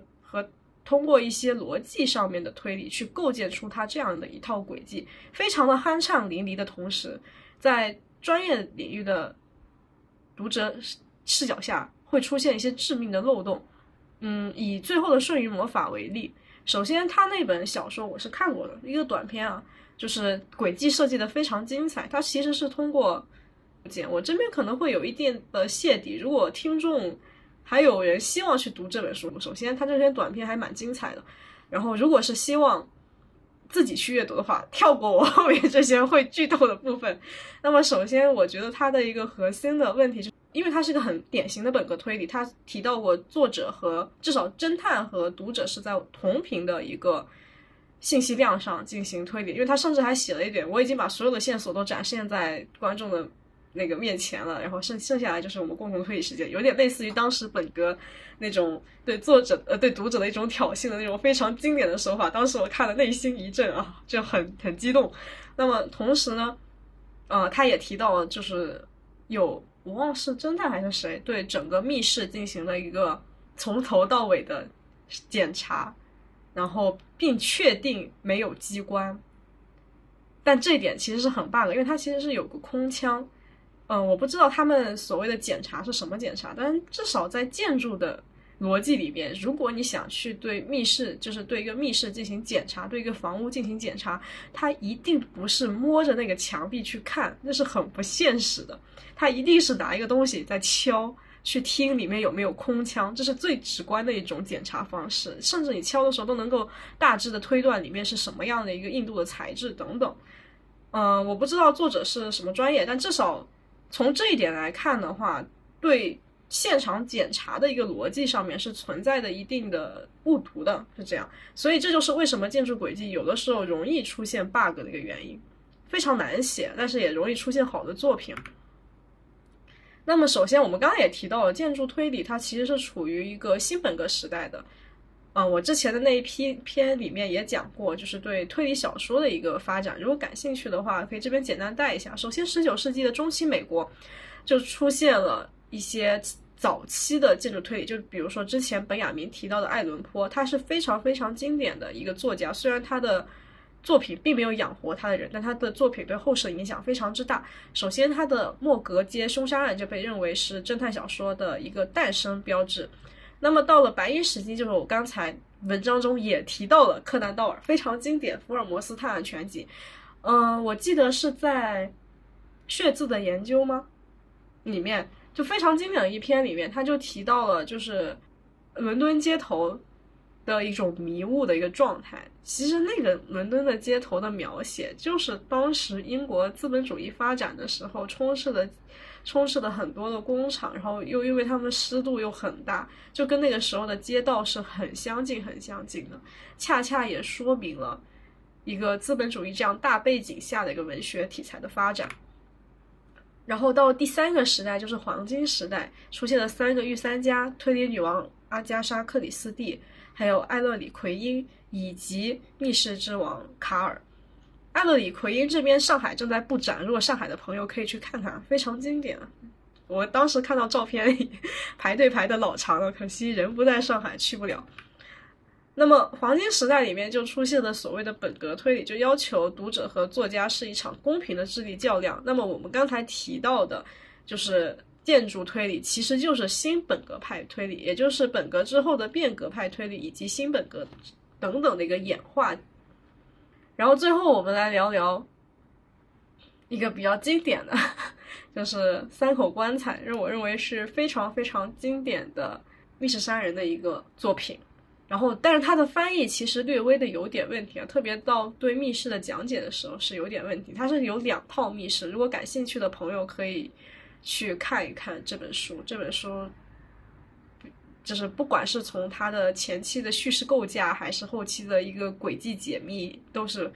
通过一些逻辑上面的推理去构建出他这样的一套轨迹，非常的酣畅淋漓的同时，在专业领域的。读者视角下会出现一些致命的漏洞，嗯，以最后的瞬移魔法为例，首先他那本小说我是看过的一个短片啊，就是轨迹设计的非常精彩，它其实是通过剪，我这边可能会有一定的泄底，如果听众还有人希望去读这本书，首先他这篇短片还蛮精彩的，然后如果是希望。自己去阅读的话，跳过我后面这些会剧透的部分。那么，首先我觉得它的一个核心的问题，是因为它是一个很典型的本格推理，它提到过作者和至少侦探和读者是在同频的一个信息量上进行推理。因为他甚至还写了一点，我已经把所有的线索都展现在观众的。那个面前了，然后剩剩下来就是我们共同推理时间，有点类似于当时本哥那种对作者呃对读者的一种挑衅的那种非常经典的手法。当时我看了内心一震啊，就很很激动。那么同时呢，呃，他也提到了，就是有我忘是侦探还是谁对整个密室进行了一个从头到尾的检查，然后并确定没有机关。但这一点其实是很 bug，因为它其实是有个空腔。嗯，我不知道他们所谓的检查是什么检查，但至少在建筑的逻辑里边，如果你想去对密室，就是对一个密室进行检查，对一个房屋进行检查，它一定不是摸着那个墙壁去看，那是很不现实的。它一定是拿一个东西在敲，去听里面有没有空腔，这是最直观的一种检查方式。甚至你敲的时候都能够大致的推断里面是什么样的一个硬度的材质等等。嗯，我不知道作者是什么专业，但至少。从这一点来看的话，对现场检查的一个逻辑上面是存在的一定的误读的，是这样。所以这就是为什么建筑轨迹有的时候容易出现 bug 的一个原因，非常难写，但是也容易出现好的作品。那么首先我们刚刚也提到了，建筑推理它其实是处于一个新本格时代的。嗯，我之前的那一批篇里面也讲过，就是对推理小说的一个发展。如果感兴趣的话，可以这边简单带一下。首先，十九世纪的中期美国就出现了一些早期的建筑推理，就比如说之前本雅明提到的爱伦坡，他是非常非常经典的一个作家。虽然他的作品并没有养活他的人，但他的作品对后世的影响非常之大。首先，他的莫格街凶杀案就被认为是侦探小说的一个诞生标志。那么到了白银时期，就是我刚才文章中也提到了柯南道尔非常经典《福尔摩斯探案全集》。嗯，我记得是在《血字的研究》吗？里面就非常经典的一篇里面，他就提到了就是伦敦街头的一种迷雾的一个状态。其实那个伦敦的街头的描写，就是当时英国资本主义发展的时候充斥的。充斥了很多的工厂，然后又因为他们湿度又很大，就跟那个时候的街道是很相近、很相近的。恰恰也说明了一个资本主义这样大背景下的一个文学题材的发展。然后到第三个时代，就是黄金时代，出现了三个御三家：推理女王阿加莎·克里斯蒂，还有艾勒里·奎因，以及密室之王卡尔。艾勒里·奎因这边上海正在布展，如果上海的朋友可以去看看，非常经典。我当时看到照片里排队排的老长了，可惜人不在上海，去不了。那么黄金时代里面就出现了所谓的本格推理，就要求读者和作家是一场公平的智力较量。那么我们刚才提到的，就是建筑推理，其实就是新本格派推理，也就是本格之后的变革派推理以及新本格等等的一个演化。然后最后我们来聊聊一个比较经典的，*laughs* 就是三口棺材，让我认为是非常非常经典的密室杀人的一个作品。然后，但是它的翻译其实略微的有点问题啊，特别到对密室的讲解的时候是有点问题。它是有两套密室，如果感兴趣的朋友可以去看一看这本书。这本书。就是不管是从它的前期的叙事构架，还是后期的一个轨迹解密，都是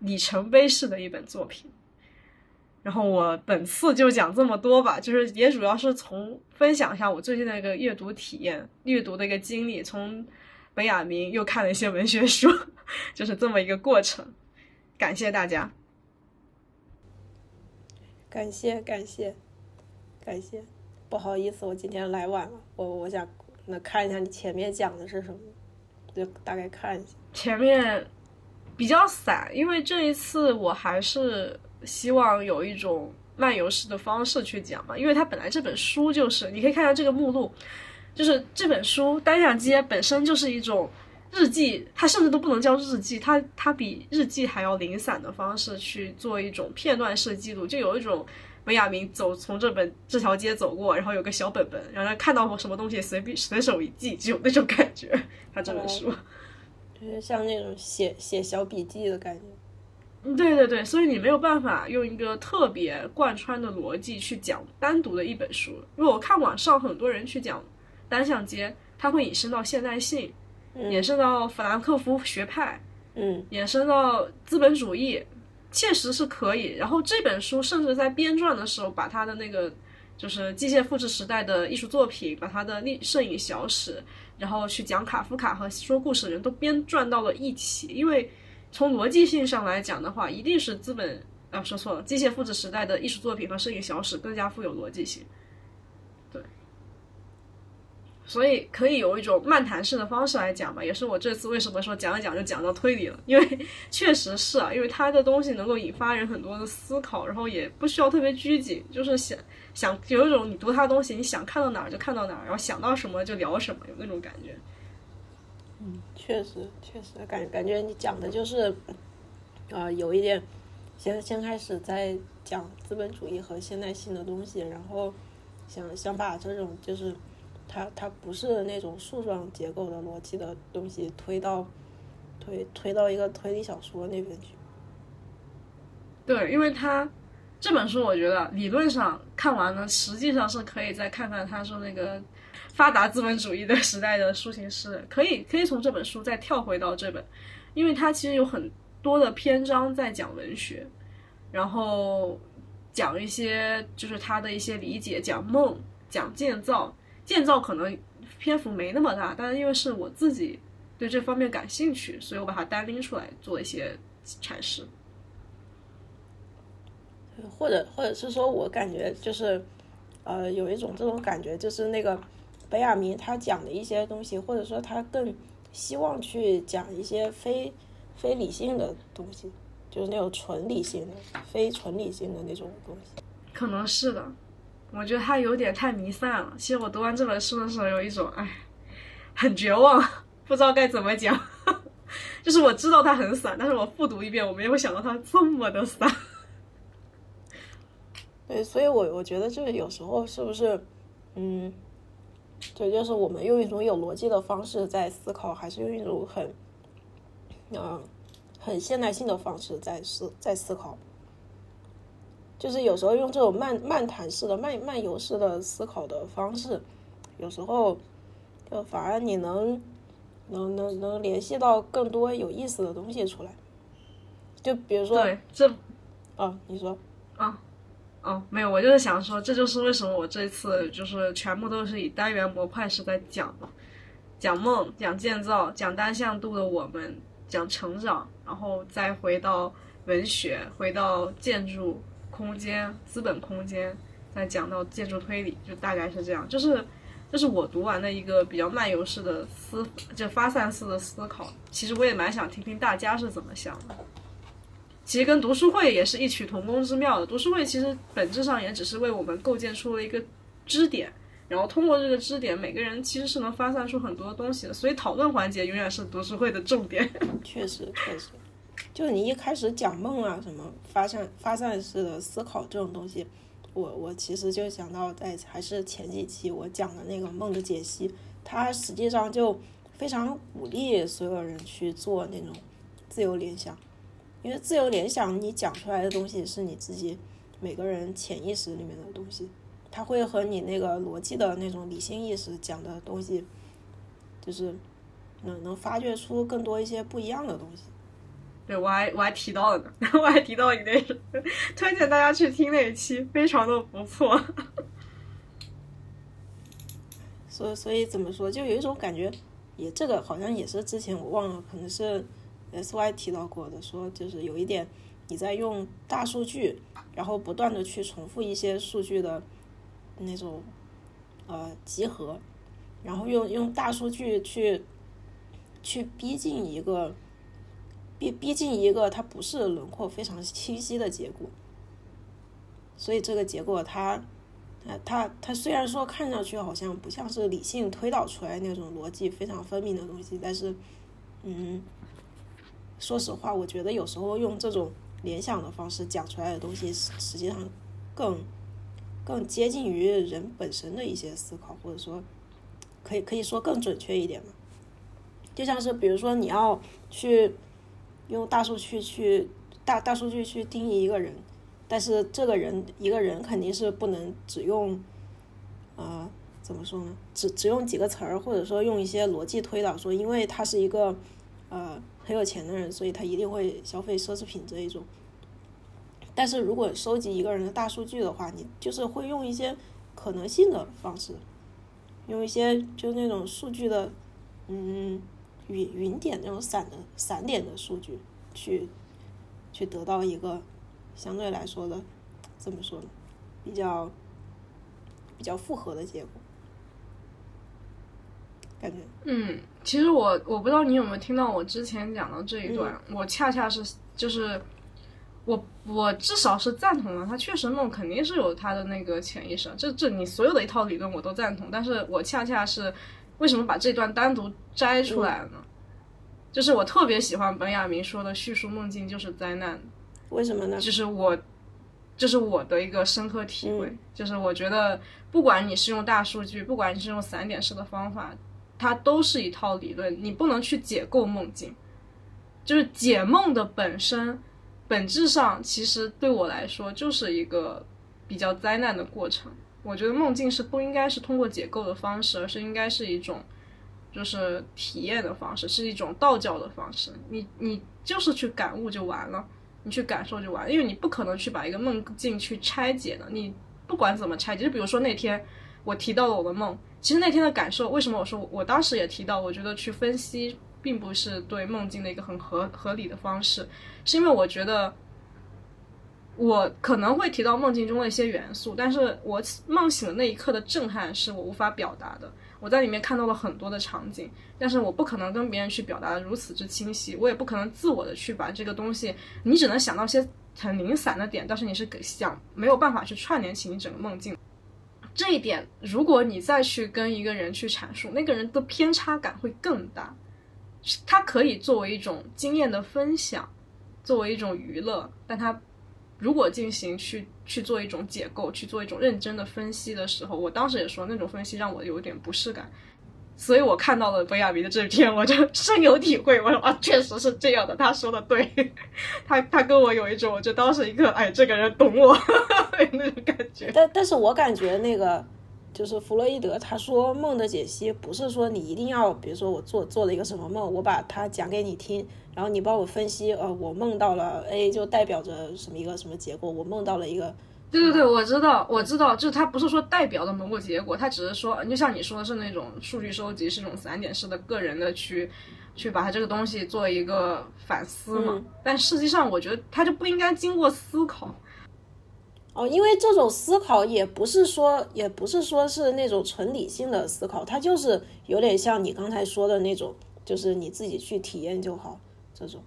里程碑式的一本作品。然后我本次就讲这么多吧，就是也主要是从分享一下我最近的一个阅读体验、阅读的一个经历，从本雅明又看了一些文学书，*laughs* 就是这么一个过程。感谢大家，感谢感谢感谢，不好意思，我今天来晚了，我我想。那看一下你前面讲的是什么，就大概看一下。前面比较散，因为这一次我还是希望有一种漫游式的方式去讲嘛。因为它本来这本书就是，你可以看一下这个目录，就是这本书单向街本身就是一种日记，它甚至都不能叫日记，它它比日记还要零散的方式去做一种片段式记录，就有一种。文雅明走从这本这条街走过，然后有个小本本，然后看到什么东西随便随手一记，就有那种感觉。他这本书，就是像那种写写小笔记的感觉。*laughs* 对对对，所以你没有办法用一个特别贯穿的逻辑去讲单独的一本书。因为我看网上很多人去讲单向街，他会引申到现代性，嗯、引申到法兰克福学派，嗯，衍生到资本主义。确实是可以，然后这本书甚至在编撰的时候，把他的那个就是机械复制时代的艺术作品，把他的历摄影小史，然后去讲卡夫卡和说故事的人都编撰到了一起。因为从逻辑性上来讲的话，一定是资本啊说错了，机械复制时代的艺术作品和摄影小史更加富有逻辑性。所以可以有一种漫谈式的方式来讲吧，也是我这次为什么说讲一讲就讲到推理了，因为 *laughs* 确实是啊，因为他的东西能够引发人很多的思考，然后也不需要特别拘谨，就是想想有一种你读他的东西，你想看到哪儿就看到哪儿，然后想到什么就聊什么，有那种感觉。嗯，确实确实感感觉你讲的就是，啊，有一点，先先开始在讲资本主义和现代性的东西，然后想想把这种就是。它它不是那种树状结构的逻辑的东西，推到推推到一个推理小说那边去。对，因为它这本书，我觉得理论上看完了，实际上是可以再看看他说那个发达资本主义的时代的抒情诗，可以可以从这本书再跳回到这本，因为它其实有很多的篇章在讲文学，然后讲一些就是他的一些理解，讲梦，讲建造。建造可能篇幅没那么大，但是因为是我自己对这方面感兴趣，所以我把它单拎出来做一些阐释。或者或者是说我感觉就是，呃，有一种这种感觉，就是那个北亚明他讲的一些东西，或者说他更希望去讲一些非非理性的东西，就是那种纯理性的、非纯理性的那种东西。可能是的。我觉得他有点太弥散了。其实我读完这本书的时候，有一种哎，很绝望，*laughs* 不知道该怎么讲。*laughs* 就是我知道它很散，但是我复读一遍，我没有想到它这么的散。*laughs* 对，所以我我觉得这个有时候是不是，嗯，对，就是我们用一种有逻辑的方式在思考，还是用一种很，嗯，很现代性的方式在思在思考。就是有时候用这种漫漫谈式的、漫漫游式的思考的方式，有时候就反而你能能能能联系到更多有意思的东西出来。就比如说，对，这，啊，你说，啊。啊，没有，我就是想说，这就是为什么我这次就是全部都是以单元模块式在讲嘛，讲梦，讲建造，讲单向度的我们，讲成长，然后再回到文学，回到建筑空间、资本空间，再讲到建筑推理，就大概是这样。就是这是我读完的一个比较漫游式的思，就发散式的思考。其实我也蛮想听听大家是怎么想的。其实跟读书会也是异曲同工之妙的。读书会其实本质上也只是为我们构建出了一个支点，然后通过这个支点，每个人其实是能发散出很多东西的。所以讨论环节永远是读书会的重点。确实，确实，就是你一开始讲梦啊，什么发散发散式的思考这种东西，我我其实就想到在还是前几期我讲的那个梦的解析，它实际上就非常鼓励所有人去做那种自由联想。因为自由联想，你讲出来的东西是你自己每个人潜意识里面的东西，它会和你那个逻辑的那种理性意识讲的东西，就是能能发掘出更多一些不一样的东西。对我还我还提到了呢，*laughs* 我还提到一个，推荐大家去听那一期，非常的不错。所以所以怎么说，就有一种感觉，也这个好像也是之前我忘了，可能是。S Y 提到过的，说就是有一点，你在用大数据，然后不断的去重复一些数据的那种呃集合，然后用用大数据去去逼近一个逼逼近一个它不是轮廓非常清晰的结果，所以这个结果它它它它虽然说看上去好像不像是理性推导出来那种逻辑非常分明的东西，但是嗯。说实话，我觉得有时候用这种联想的方式讲出来的东西，实际上更更接近于人本身的一些思考，或者说可以可以说更准确一点嘛。就像是比如说你要去用大数据去大大数据去定义一个人，但是这个人一个人肯定是不能只用啊怎么说呢？只只用几个词儿，或者说用一些逻辑推导说，因为他是一个呃。很有钱的人，所以他一定会消费奢侈品这一种。但是如果收集一个人的大数据的话，你就是会用一些可能性的方式，用一些就那种数据的，嗯，云云点那种散的散点的数据，去去得到一个相对来说的，怎么说呢，比较比较复合的结果。感觉嗯，其实我我不知道你有没有听到我之前讲的这一段，我恰恰是就是我我至少是赞同的，他确实梦肯定是有他的那个潜意识，这这你所有的一套理论我都赞同，但是我恰恰是为什么把这段单独摘出来了呢？就是我特别喜欢本雅明说的叙述梦境就是灾难，为什么呢？就是我就是我的一个深刻体会，就是我觉得不管你是用大数据，不管你是用散点式的方法。它都是一套理论，你不能去解构梦境，就是解梦的本身，本质上其实对我来说就是一个比较灾难的过程。我觉得梦境是不应该是通过解构的方式，而是应该是一种就是体验的方式，是一种道教的方式。你你就是去感悟就完了，你去感受就完了，因为你不可能去把一个梦境去拆解的。你不管怎么拆解，就比如说那天我提到了我的梦。其实那天的感受，为什么我说我当时也提到，我觉得去分析并不是对梦境的一个很合合理的方式，是因为我觉得我可能会提到梦境中的一些元素，但是我梦醒的那一刻的震撼是我无法表达的。我在里面看到了很多的场景，但是我不可能跟别人去表达的如此之清晰，我也不可能自我的去把这个东西，你只能想到一些很零散的点，但是你是想没有办法去串联起你整个梦境。这一点，如果你再去跟一个人去阐述，那个人的偏差感会更大。他可以作为一种经验的分享，作为一种娱乐，但他如果进行去去做一种解构，去做一种认真的分析的时候，我当时也说那种分析让我有点不适感。所以我看到了本雅明的这篇，我就 *laughs* 深有体会。我说啊，确实是这样的，他说的对，*laughs* 他他跟我有一种，我就当时一个，哎，这个人懂我 *laughs* 那种感觉。但但是我感觉那个就是弗洛伊德，他说梦的解析不是说你一定要，比如说我做做了一个什么梦，我把它讲给你听，然后你帮我分析，呃，我梦到了 A 就代表着什么一个什么结果，我梦到了一个。对对对，我知道，我知道，就是它不是说代表的某个结果，他只是说，就像你说的是那种数据收集，是那种散点式的个人的去，去把它这个东西做一个反思嘛。但实际上，我觉得他就不应该经过思考。哦，因为这种思考也不是说，也不是说是那种纯理性的思考，它就是有点像你刚才说的那种，就是你自己去体验就好这种。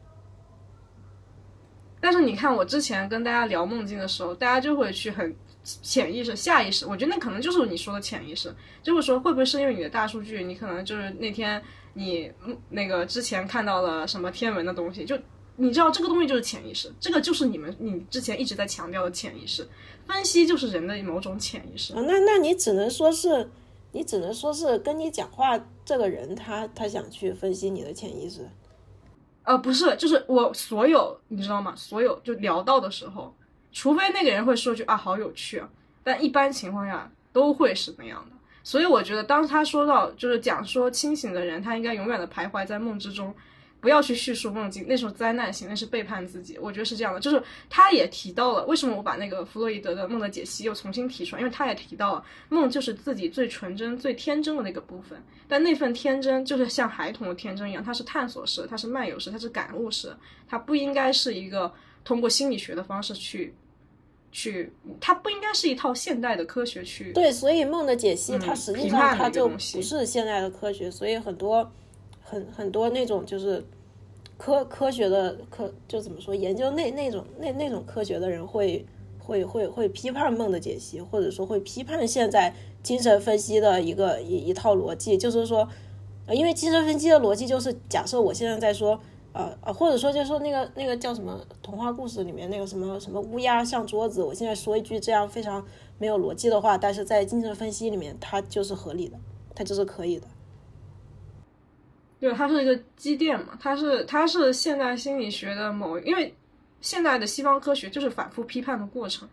但是你看，我之前跟大家聊梦境的时候，大家就会去很潜意识、下意识，我觉得那可能就是你说的潜意识，就会说会不会是因为你的大数据，你可能就是那天你那个之前看到了什么天文的东西，就你知道这个东西就是潜意识，这个就是你们你之前一直在强调的潜意识分析，就是人的某种潜意识。啊，那那你只能说是，你只能说是跟你讲话这个人他他想去分析你的潜意识。呃，不是，就是我所有，你知道吗？所有就聊到的时候，除非那个人会说句啊，好有趣啊，但一般情况下都会是那样的。所以我觉得，当他说到就是讲说清醒的人，他应该永远的徘徊在梦之中。不要去叙述梦境，那是灾难性，那是背叛自己。我觉得是这样的，就是他也提到了为什么我把那个弗洛伊德的梦的解析又重新提出来，因为他也提到了梦就是自己最纯真、最天真的那个部分，但那份天真就是像孩童的天真一样，它是探索式，它是漫游式，它是感悟式，它不应该是一个通过心理学的方式去去，它不应该是一套现代的科学去对，所以梦的解析它实际上它就不是现代的科学，所以很多。很很多那种就是科科学的科就怎么说研究那那种那那种科学的人会会会会批判梦的解析，或者说会批判现在精神分析的一个一一套逻辑，就是说，因为精神分析的逻辑就是假设我现在在说呃呃，或者说就是说那个那个叫什么童话故事里面那个什么什么乌鸦像桌子，我现在说一句这样非常没有逻辑的话，但是在精神分析里面它就是合理的，它就是可以的。对，它是一个积淀嘛，它是它是现代心理学的某，因为现代的西方科学就是反复批判的过程，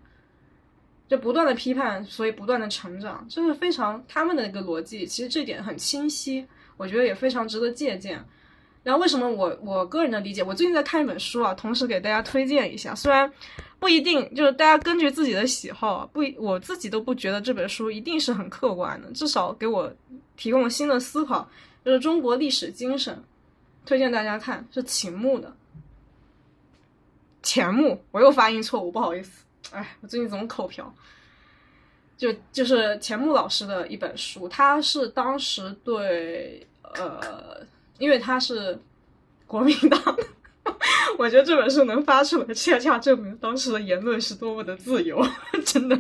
就不断的批判，所以不断的成长，这是非常他们的一个逻辑，其实这点很清晰，我觉得也非常值得借鉴。然后为什么我我个人的理解，我最近在看一本书啊，同时给大家推荐一下，虽然不一定就是大家根据自己的喜好，不我自己都不觉得这本书一定是很客观的，至少给我提供了新的思考。就是中国历史精神，推荐大家看，是秦牧的。钱穆，我又发音错误，不好意思。哎，我最近总口瓢。就就是钱穆老师的一本书，他是当时对呃，因为他是国民党，*laughs* 我觉得这本书能发出来，恰恰证明当时的言论是多么的自由，*laughs* 真的。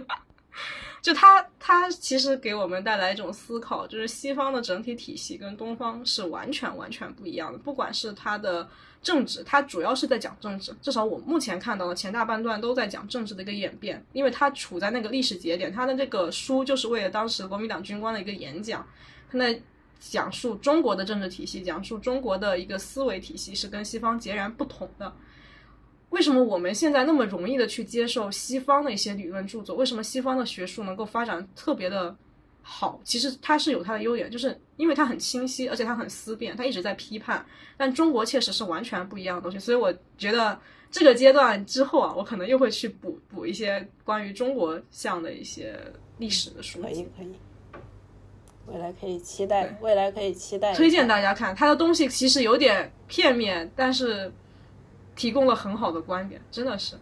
就他，他其实给我们带来一种思考，就是西方的整体体系跟东方是完全完全不一样的。不管是他的政治，他主要是在讲政治，至少我目前看到的前大半段都在讲政治的一个演变，因为他处在那个历史节点，他的这个书就是为了当时国民党军官的一个演讲，他在讲述中国的政治体系，讲述中国的一个思维体系是跟西方截然不同的。为什么我们现在那么容易的去接受西方的一些理论著作？为什么西方的学术能够发展特别的好？其实它是有它的优点，就是因为它很清晰，而且它很思辨，它一直在批判。但中国确实是完全不一样的东西，所以我觉得这个阶段之后啊，我可能又会去补补一些关于中国向的一些历史的书。可以可以，未来可以期待，未来可以期待。推荐大家看他的东西，其实有点片面，但是。提供了很好的观点，真的是。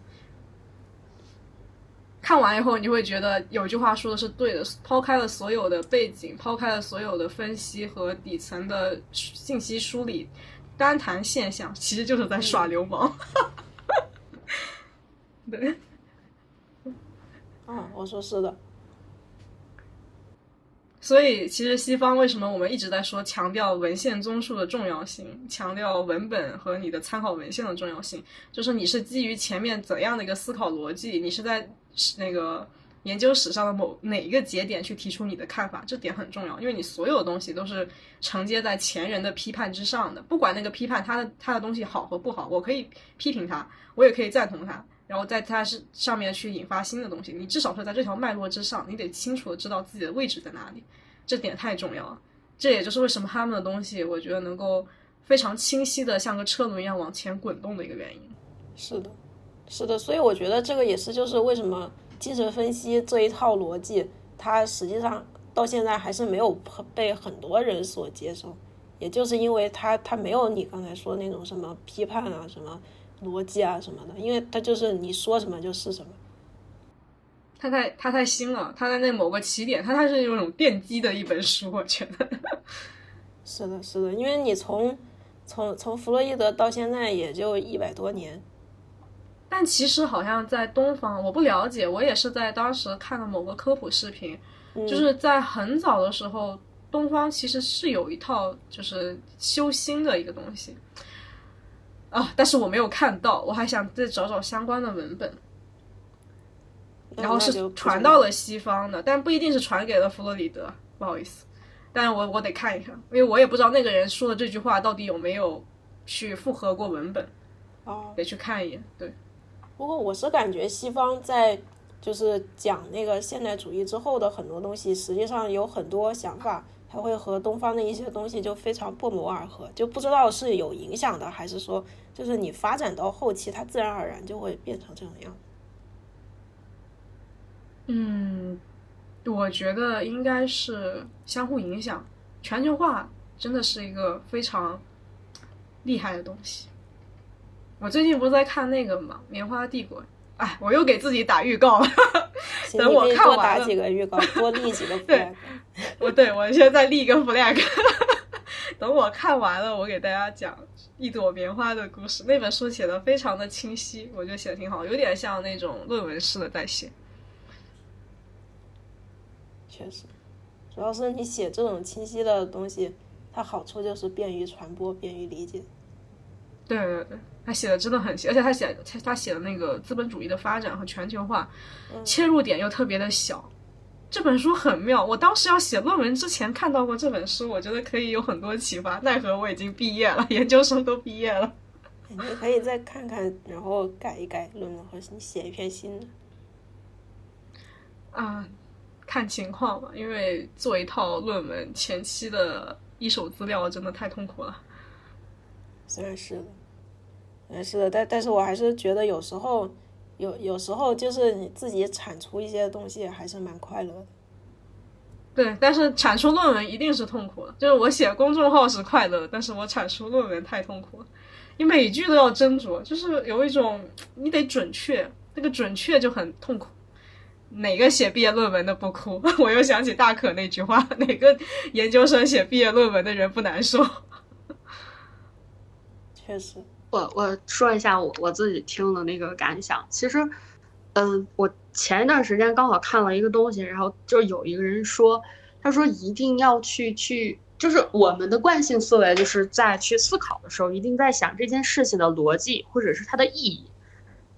看完以后，你会觉得有句话说的是对的。抛开了所有的背景，抛开了所有的分析和底层的信息梳理，单谈现象，其实就是在耍流氓。对。嗯，我说是的。所以，其实西方为什么我们一直在说强调文献综述的重要性，强调文本和你的参考文献的重要性，就是你是基于前面怎样的一个思考逻辑，你是在那个研究史上的某哪一个节点去提出你的看法，这点很重要，因为你所有的东西都是承接在前人的批判之上的，不管那个批判他的他的东西好和不好，我可以批评他，我也可以赞同他。然后在它是上面去引发新的东西，你至少是在这条脉络之上，你得清楚的知道自己的位置在哪里，这点太重要了。这也就是为什么他们的东西，我觉得能够非常清晰的像个车轮一样往前滚动的一个原因。是的，是的，所以我觉得这个也是就是为什么精神分析这一套逻辑，它实际上到现在还是没有被很多人所接受，也就是因为它它没有你刚才说那种什么批判啊什么。逻辑啊什么的，因为他就是你说什么就是什么，他太他太新了，他在那某个起点，他他是那种奠基的一本书，我觉得。*laughs* 是的，是的，因为你从从从弗洛伊德到现在也就一百多年，但其实好像在东方，我不了解，我也是在当时看了某个科普视频，就是在很早的时候，东方其实是有一套就是修心的一个东西。啊！但是我没有看到，我还想再找找相关的文本。然后是传到了西方的，但不一定是传给了弗洛里德，不好意思。但我我得看一看，因为我也不知道那个人说的这句话到底有没有去复合过文本。哦，得去看一眼。对。不过我是感觉西方在就是讲那个现代主义之后的很多东西，实际上有很多想法。它会和东方的一些东西就非常不谋而合，就不知道是有影响的，还是说就是你发展到后期，它自然而然就会变成这种样。嗯，我觉得应该是相互影响。全球化真的是一个非常厉害的东西。我最近不是在看那个嘛《棉花帝国》，哎，我又给自己打预告了。等我看完了，多打几个预告，*laughs* 多立几个 flag。我对我现在立一个 flag。*laughs* 等我看完了，我给大家讲一朵棉花的故事。那本书写的非常的清晰，我觉得写的挺好，有点像那种论文式的在写。确实，主要是你写这种清晰的东西，它好处就是便于传播，便于理解。对对对。他写的真的很细，而且他写他他写的那个资本主义的发展和全球化，切入点又特别的小。这本书很妙，我当时要写论文之前看到过这本书，我觉得可以有很多启发。奈何我已经毕业了，研究生都毕业了。你可以再看看，然后改一改论文，或者你写一篇新的。啊，看情况吧，因为做一套论文前期的一手资料真的太痛苦了。虽然是的。嗯，是的，但但是我还是觉得有时候，有有时候就是你自己产出一些东西还是蛮快乐的。对，但是产出论文一定是痛苦的。就是我写公众号是快乐，但是我产出论文太痛苦了。你每句都要斟酌，就是有一种你得准确，那个准确就很痛苦。哪个写毕业论文的不哭？*laughs* 我又想起大可那句话：*laughs* 哪个研究生写毕业论文的人不难受？*laughs* 确实。我我说一下我我自己听的那个感想，其实，嗯，我前一段时间刚好看了一个东西，然后就有一个人说，他说一定要去去，就是我们的惯性思维，就是在去思考的时候，一定在想这件事情的逻辑或者是它的意义。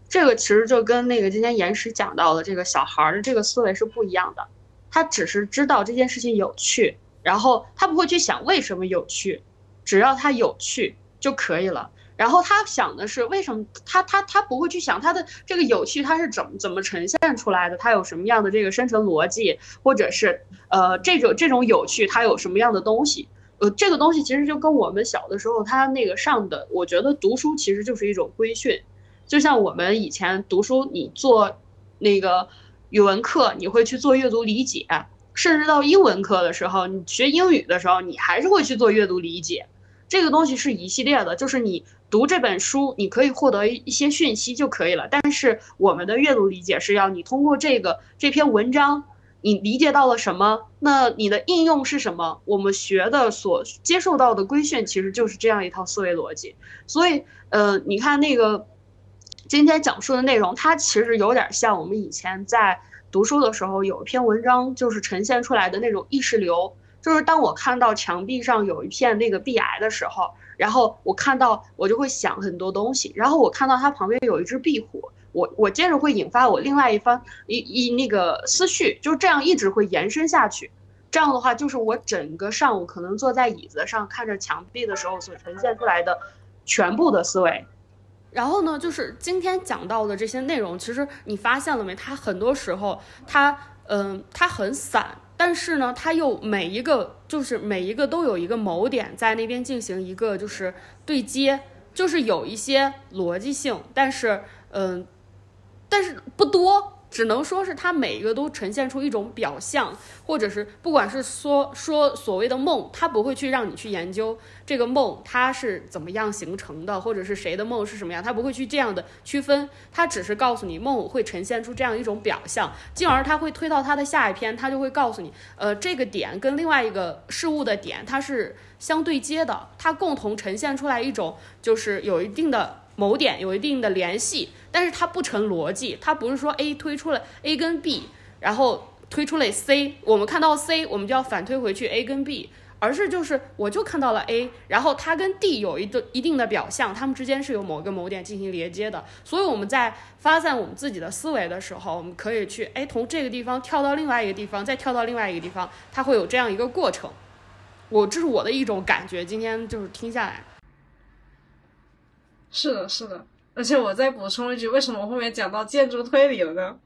这个其实就跟那个今天岩石讲到的这个小孩的这个思维是不一样的，他只是知道这件事情有趣，然后他不会去想为什么有趣，只要它有趣就可以了。然后他想的是为什么他他他不会去想他的这个有趣他是怎么怎么呈现出来的，他有什么样的这个生成逻辑，或者是呃这种这种有趣它有什么样的东西？呃，这个东西其实就跟我们小的时候他那个上的，我觉得读书其实就是一种规训，就像我们以前读书，你做那个语文课，你会去做阅读理解，甚至到英文课的时候，你学英语的时候，你还是会去做阅读理解。这个东西是一系列的，就是你。读这本书，你可以获得一些讯息就可以了。但是我们的阅读理解是要你通过这个这篇文章，你理解到了什么？那你的应用是什么？我们学的所接受到的规训其实就是这样一套思维逻辑。所以，呃，你看那个今天讲述的内容，它其实有点像我们以前在读书的时候有一篇文章，就是呈现出来的那种意识流，就是当我看到墙壁上有一片那个壁癌的时候，然后我看到我就会想很多东西，然后我看到它旁边有一只壁虎，我我接着会引发我另外一番一一那个思绪，就这样一直会延伸下去。这样的话，就是我整个上午可能坐在椅子上看着墙壁的时候所呈现出来的全部的思维。然后呢，就是今天讲到的这些内容，其实你发现了没？它很多时候，它嗯，它很散，但是呢，它又每一个就是每一个都有一个锚点在那边进行一个就是对接，就是有一些逻辑性，但是嗯，但是不多。只能说是它每一个都呈现出一种表象，或者是不管是说说所谓的梦，它不会去让你去研究这个梦它是怎么样形成的，或者是谁的梦是什么样，它不会去这样的区分，它只是告诉你梦会呈现出这样一种表象，进而它会推到它的下一篇，它就会告诉你，呃，这个点跟另外一个事物的点它是相对接的，它共同呈现出来一种就是有一定的。某点有一定的联系，但是它不成逻辑，它不是说 A 推出了 A 跟 B，然后推出了 C，我们看到 C，我们就要反推回去 A 跟 B，而是就是我就看到了 A，然后它跟 D 有一个一定的表象，它们之间是有某个某点进行连接的，所以我们在发散我们自己的思维的时候，我们可以去哎从这个地方跳到另外一个地方，再跳到另外一个地方，它会有这样一个过程，我这是我的一种感觉，今天就是听下来。是的，是的，而且我再补充一句，为什么我后面讲到建筑推理了呢？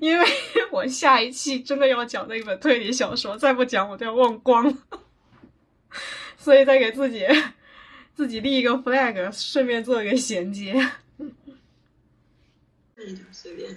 因为我下一期真的要讲那本推理小说，再不讲我都要忘光了，所以再给自己自己立一个 flag，顺便做一个衔接。随便，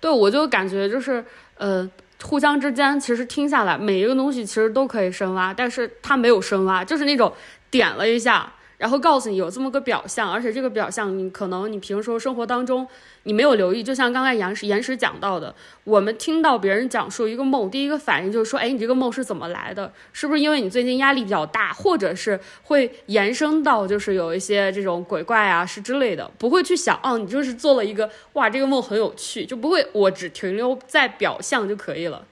对，我就感觉就是呃，互相之间其实听下来，每一个东西其实都可以深挖，但是它没有深挖，就是那种点了一下。然后告诉你有这么个表象，而且这个表象你可能你平时生活当中你没有留意，就像刚才岩石岩石讲到的，我们听到别人讲述一个梦，第一个反应就是说，哎，你这个梦是怎么来的？是不是因为你最近压力比较大，或者是会延伸到就是有一些这种鬼怪啊是之类的，不会去想，哦，你就是做了一个哇，这个梦很有趣，就不会我只停留在表象就可以了，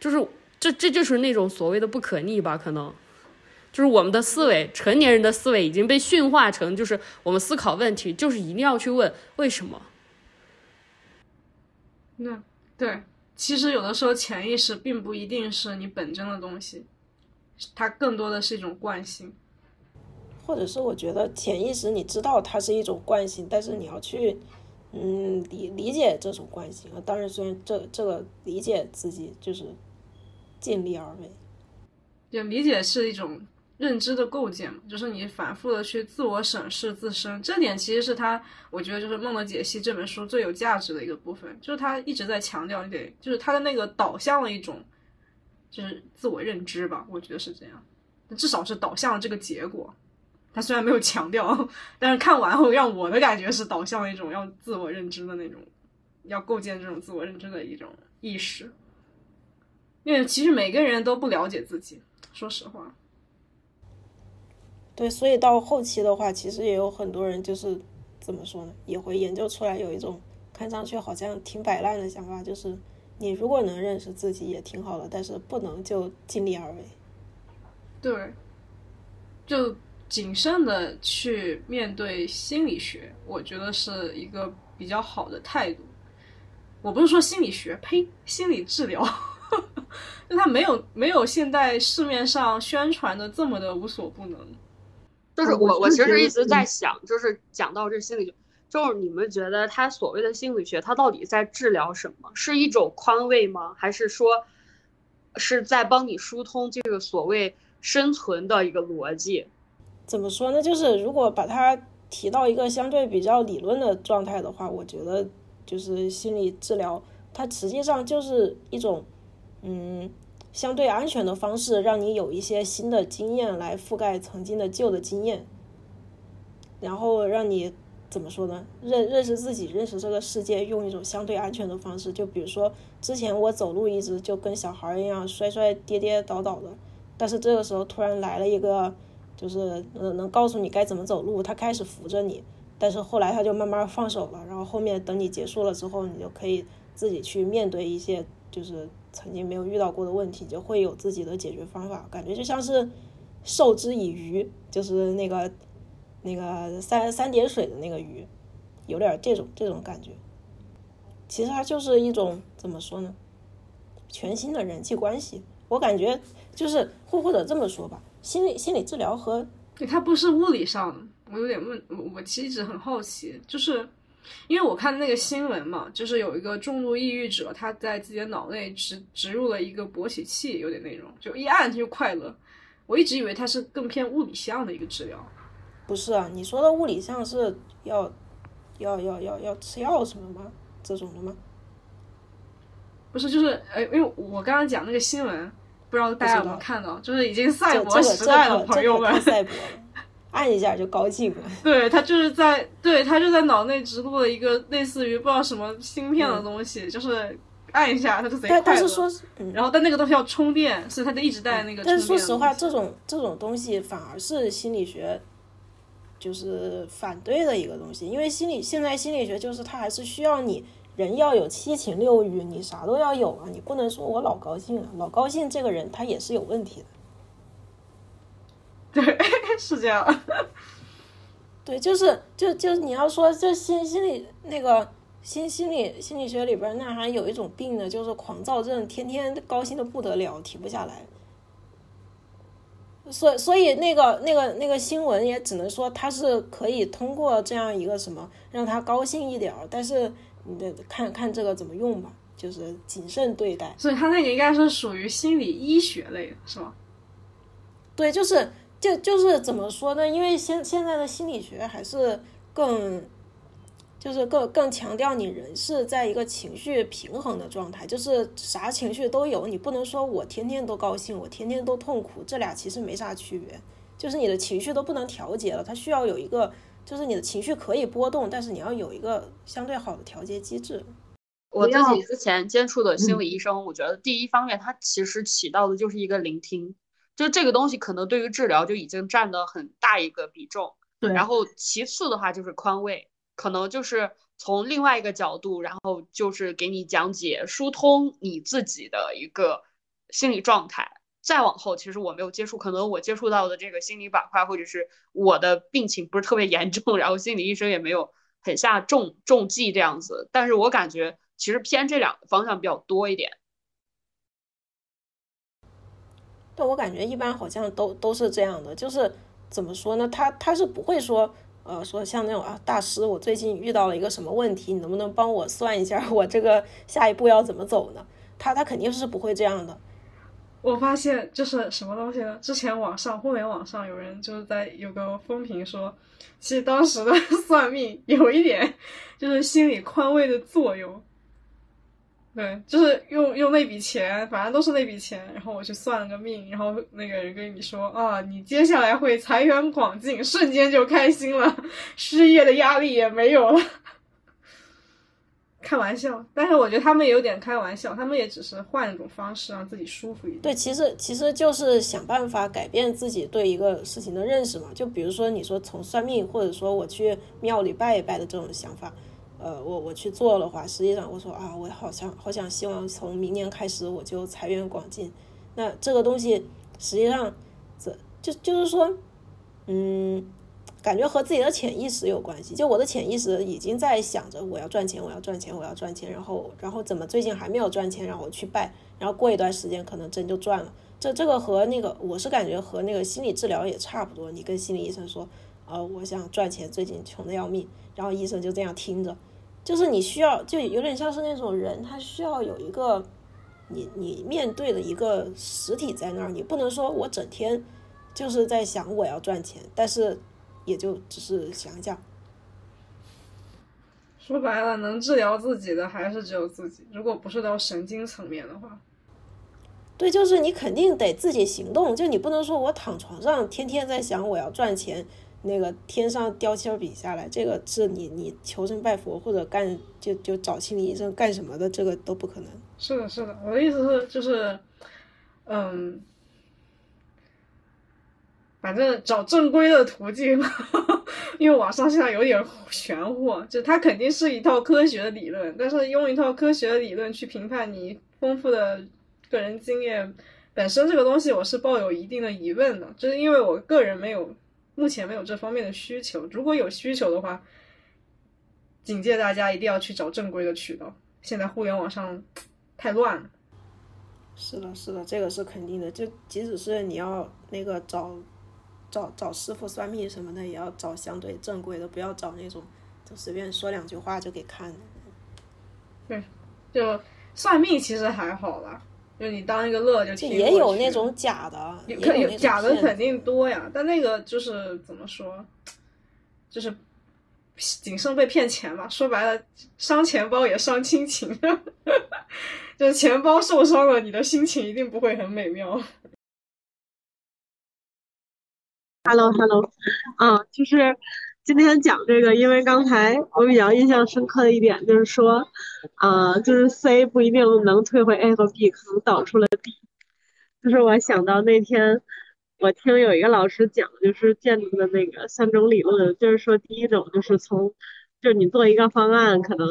就是这这就是那种所谓的不可逆吧，可能。就是我们的思维，成年人的思维已经被驯化成，就是我们思考问题，就是一定要去问为什么。那对，其实有的时候潜意识并不一定是你本真的东西，它更多的是一种惯性。或者是我觉得潜意识你知道它是一种惯性，但是你要去嗯理理解这种惯性啊。当然，虽然这这个理解自己就是尽力而为，就理解是一种。认知的构建嘛，就是你反复的去自我审视自身，这点其实是他，我觉得就是《梦的解析》这本书最有价值的一个部分，就是他一直在强调你得，就是他的那个导向了一种，就是自我认知吧，我觉得是这样，至少是导向了这个结果。他虽然没有强调，但是看完后让我的感觉是导向了一种要自我认知的那种，要构建这种自我认知的一种意识。因为其实每个人都不了解自己，说实话。对，所以到后期的话，其实也有很多人就是怎么说呢，也会研究出来有一种看上去好像挺摆烂的想法，就是你如果能认识自己也挺好的，但是不能就尽力而为。对，就谨慎的去面对心理学，我觉得是一个比较好的态度。我不是说心理学，呸，心理治疗，*laughs* 就它没有没有现在市面上宣传的这么的无所不能。就是我，我其实一直在想，就是讲到这心理学，就是你们觉得他所谓的心理学，他到底在治疗什么？是一种宽慰吗？还是说是在帮你疏通这个所谓生存的一个逻辑？怎么说呢？就是如果把它提到一个相对比较理论的状态的话，我觉得就是心理治疗，它实际上就是一种，嗯。相对安全的方式，让你有一些新的经验来覆盖曾经的旧的经验，然后让你怎么说呢？认认识自己，认识这个世界，用一种相对安全的方式。就比如说，之前我走路一直就跟小孩一样摔摔跌跌倒倒的，但是这个时候突然来了一个，就是能能告诉你该怎么走路，他开始扶着你，但是后来他就慢慢放手了，然后后面等你结束了之后，你就可以自己去面对一些就是曾经没有遇到过的问题，就会有自己的解决方法。感觉就像是授之以渔，就是那个那个三三点水的那个鱼，有点这种这种感觉。其实它就是一种怎么说呢？全新的人际关系。我感觉就是或或者这么说吧，心理心理治疗和对它不是物理上的。我有点问，我我其实一直很好奇，就是因为我看那个新闻嘛，就是有一个重度抑郁者，他在自己的脑内植植入了一个勃起器，有点那种，就一按他就快乐。我一直以为它是更偏物理向的一个治疗。不是啊，你说的物理向是要要要要要吃药什么吗？这种的吗？不是，就是呃，因为我刚刚讲那个新闻，不知道大家有没有看到，就是已经赛博时代了朋友们，赛博按一下就高兴了。*laughs* 对他就是在对他就在脑内植入了一个类似于不知道什么芯片的东西，就是按一下他就贼快乐。但是说，然后但那个东西要充电，所以他就一直带那个。但是说实话，这种这种东西反而是心理学就是反对的一个东西，因为心理现在心理学就是它还是需要你。人要有七情六欲，你啥都要有啊！你不能说我老高兴啊，老高兴这个人他也是有问题的。对，是这样。对，就是就就你要说就心心理那个心心理心理学里边那还有一种病呢，就是狂躁症，天天高兴的不得了，停不下来。所所以那个那个那个新闻也只能说他是可以通过这样一个什么让他高兴一点儿，但是。你得看看这个怎么用吧，就是谨慎对待。所以他那个应该是属于心理医学类的，是吗？对，就是就就是怎么说呢？因为现现在的心理学还是更，就是更更强调你人是在一个情绪平衡的状态，就是啥情绪都有，你不能说我天天都高兴，我天天都痛苦，这俩其实没啥区别，就是你的情绪都不能调节了，它需要有一个。就是你的情绪可以波动，但是你要有一个相对好的调节机制。我自己之前接触的心理医生，我觉得第一方面，他其实起到的就是一个聆听，就这个东西可能对于治疗就已经占的很大一个比重。对。然后其次的话就是宽慰，可能就是从另外一个角度，然后就是给你讲解、疏通你自己的一个心理状态。再往后，其实我没有接触，可能我接触到的这个心理板块，或者是我的病情不是特别严重，*laughs* 然后心理医生也没有很下重重剂这样子。但是我感觉其实偏这两个方向比较多一点。但我感觉一般好像都都是这样的，就是怎么说呢？他他是不会说，呃，说像那种啊，大师，我最近遇到了一个什么问题，你能不能帮我算一下，我这个下一步要怎么走呢？他他肯定是不会这样的。我发现就是什么东西呢？之前网上互联网上有人就是在有个风评说，其实当时的 *laughs* 算命有一点就是心理宽慰的作用。对，就是用用那笔钱，反正都是那笔钱，然后我去算了个命，然后那个人跟你说啊，你接下来会财源广进，瞬间就开心了，失业的压力也没有了。开玩笑，但是我觉得他们也有点开玩笑，他们也只是换一种方式让自己舒服一点。对，其实其实就是想办法改变自己对一个事情的认识嘛。就比如说你说从算命，或者说我去庙里拜一拜的这种想法，呃，我我去做的话，实际上我说啊，我好像好想希望从明年开始我就财源广进。那这个东西实际上这就就是说，嗯。感觉和自己的潜意识有关系，就我的潜意识已经在想着我要赚钱，我要赚钱，我要赚钱，然后，然后怎么最近还没有赚钱，让我去拜，然后过一段时间可能真就赚了。这这个和那个我是感觉和那个心理治疗也差不多，你跟心理医生说，呃，我想赚钱，最近穷的要命，然后医生就这样听着，就是你需要，就有点像是那种人，他需要有一个你你面对的一个实体在那儿，你不能说我整天就是在想我要赚钱，但是。也就只是想想，说白了，能治疗自己的还是只有自己。如果不是到神经层面的话，对，就是你肯定得自己行动。就你不能说我躺床上天天在想我要赚钱，那个天上掉铅笔下来，这个是你你求神拜佛或者干就就找心理医生干什么的，这个都不可能。是的，是的，我的意思是就是，嗯。反正找正规的途径，*laughs* 因为网上现在有点玄乎，就它肯定是一套科学的理论，但是用一套科学的理论去评判你丰富的个人经验本身这个东西，我是抱有一定的疑问的，就是因为我个人没有目前没有这方面的需求，如果有需求的话，警戒大家一定要去找正规的渠道，现在互联网上太乱了。是的，是的，这个是肯定的。就即使是你要那个找找找师傅算命什么的，也要找相对正规的，不要找那种就随便说两句话就给看的。对，就算命其实还好啦，就你当一个乐就听也有那种假的，也有可有假的肯定多呀，但那个就是怎么说，就是谨慎被骗钱嘛。说白了，伤钱包也伤亲情，*laughs* 就是钱包受伤了，你的心情一定不会很美妙。Hello Hello，啊，就是今天讲这个，因为刚才我比较印象深刻的一点就是说，啊，就是 C 不一定能退回 A 和 B，可能导出了 D。就是我想到那天我听有一个老师讲，就是建筑的那个三种理论，就是说第一种就是从，就是你做一个方案，可能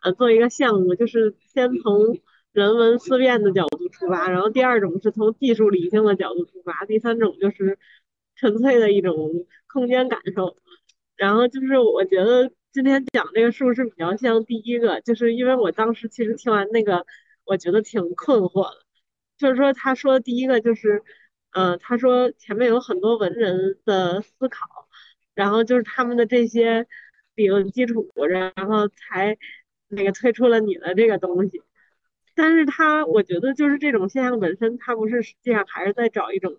呃做一个项目，就是先从人文思辨的角度出发，然后第二种是从技术理性的角度出发，第三种就是纯粹的一种空间感受。然后就是我觉得今天讲这个是不是比较像第一个，就是因为我当时其实听完那个，我觉得挺困惑的。就是说他说第一个就是，呃，他说前面有很多文人的思考，然后就是他们的这些理论基础，然后才那个推出了你的这个东西。但是他我觉得就是这种现象本身，它不是实际上还是在找一种，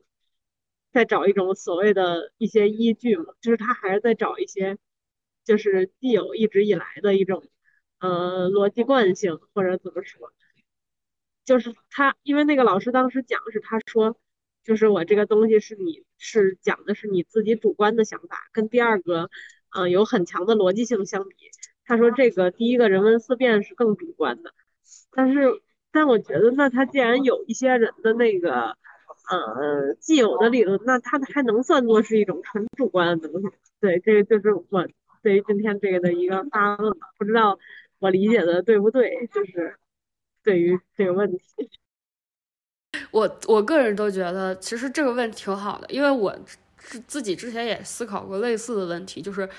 在找一种所谓的一些依据嘛，就是他还是在找一些，就是既有一直以来的一种，呃，逻辑惯性或者怎么说。就是他，因为那个老师当时讲是他说，就是我这个东西是你是讲的是你自己主观的想法，跟第二个，呃，有很强的逻辑性相比，他说这个第一个人文思辨是更主观的，但是但我觉得那他既然有一些人的那个，呃，既有的理论，那他还能算作是一种纯主观的东西？对，这个就是我对于今天这个的一个发问吧，不知道我理解的对不对，就是。对于这个问题，我我个人都觉得，其实这个问题挺好的，因为我自自己之前也思考过类似的问题，就是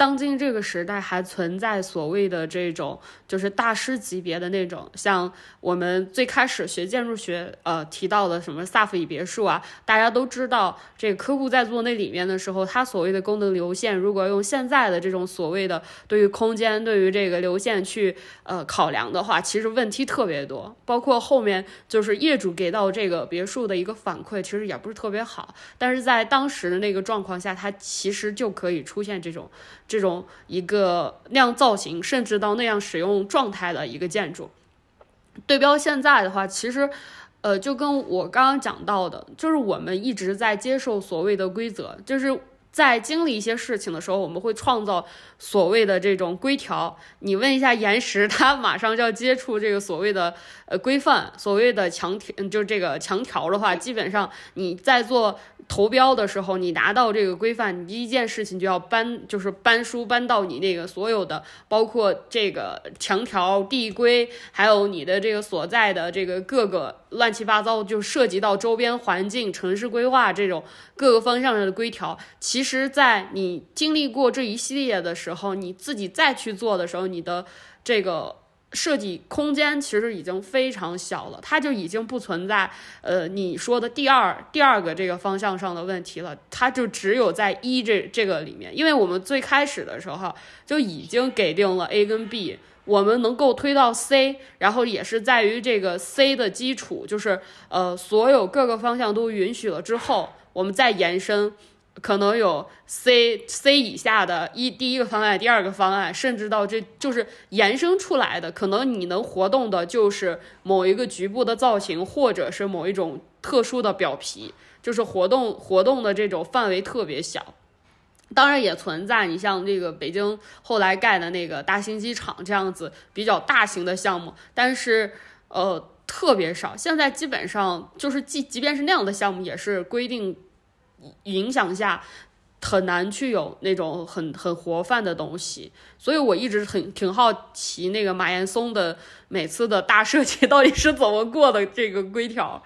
当今这个时代还存在所谓的这种就是大师级别的那种，像我们最开始学建筑学呃提到的什么萨福伊别墅啊，大家都知道，这个科布在做那里面的时候，他所谓的功能流线，如果用现在的这种所谓的对于空间对于这个流线去呃考量的话，其实问题特别多，包括后面就是业主给到这个别墅的一个反馈，其实也不是特别好，但是在当时的那个状况下，它其实就可以出现这种这种一个那样造型，甚至到那样使用状态的一个建筑。对标现在的话，其实。呃，就跟我刚刚讲到的，就是我们一直在接受所谓的规则，就是在经历一些事情的时候，我们会创造所谓的这种规条。你问一下岩石，它马上就要接触这个所谓的呃规范，所谓的强条，就是这个强条的话，基本上你在做投标的时候，你拿到这个规范，你第一件事情就要搬，就是搬书搬到你那个所有的，包括这个强条、地规，还有你的这个所在的这个各个乱七八糟，就涉及到周边环境、城市规划这种各个方向上的规条。其实，在你经历过这一系列的时候，你自己再去做的时候，你的这个。设计空间其实已经非常小了，它就已经不存在呃你说的第二第二个这个方向上的问题了，它就只有在一这这个里面，因为我们最开始的时候就已经给定了 A 跟 B，我们能够推到 C，然后也是在于这个 C 的基础，就是呃所有各个方向都允许了之后，我们再延伸。可能有 C C 以下的一第一个方案，第二个方案，甚至到这就是延伸出来的。可能你能活动的就是某一个局部的造型，或者是某一种特殊的表皮，就是活动活动的这种范围特别小。当然也存在，你像这个北京后来盖的那个大兴机场这样子比较大型的项目，但是呃特别少。现在基本上就是即即便是那样的项目，也是规定。影响下，很难去有那种很很活泛的东西，所以我一直很挺好奇那个马岩松的每次的大设计到底是怎么过的这个规条。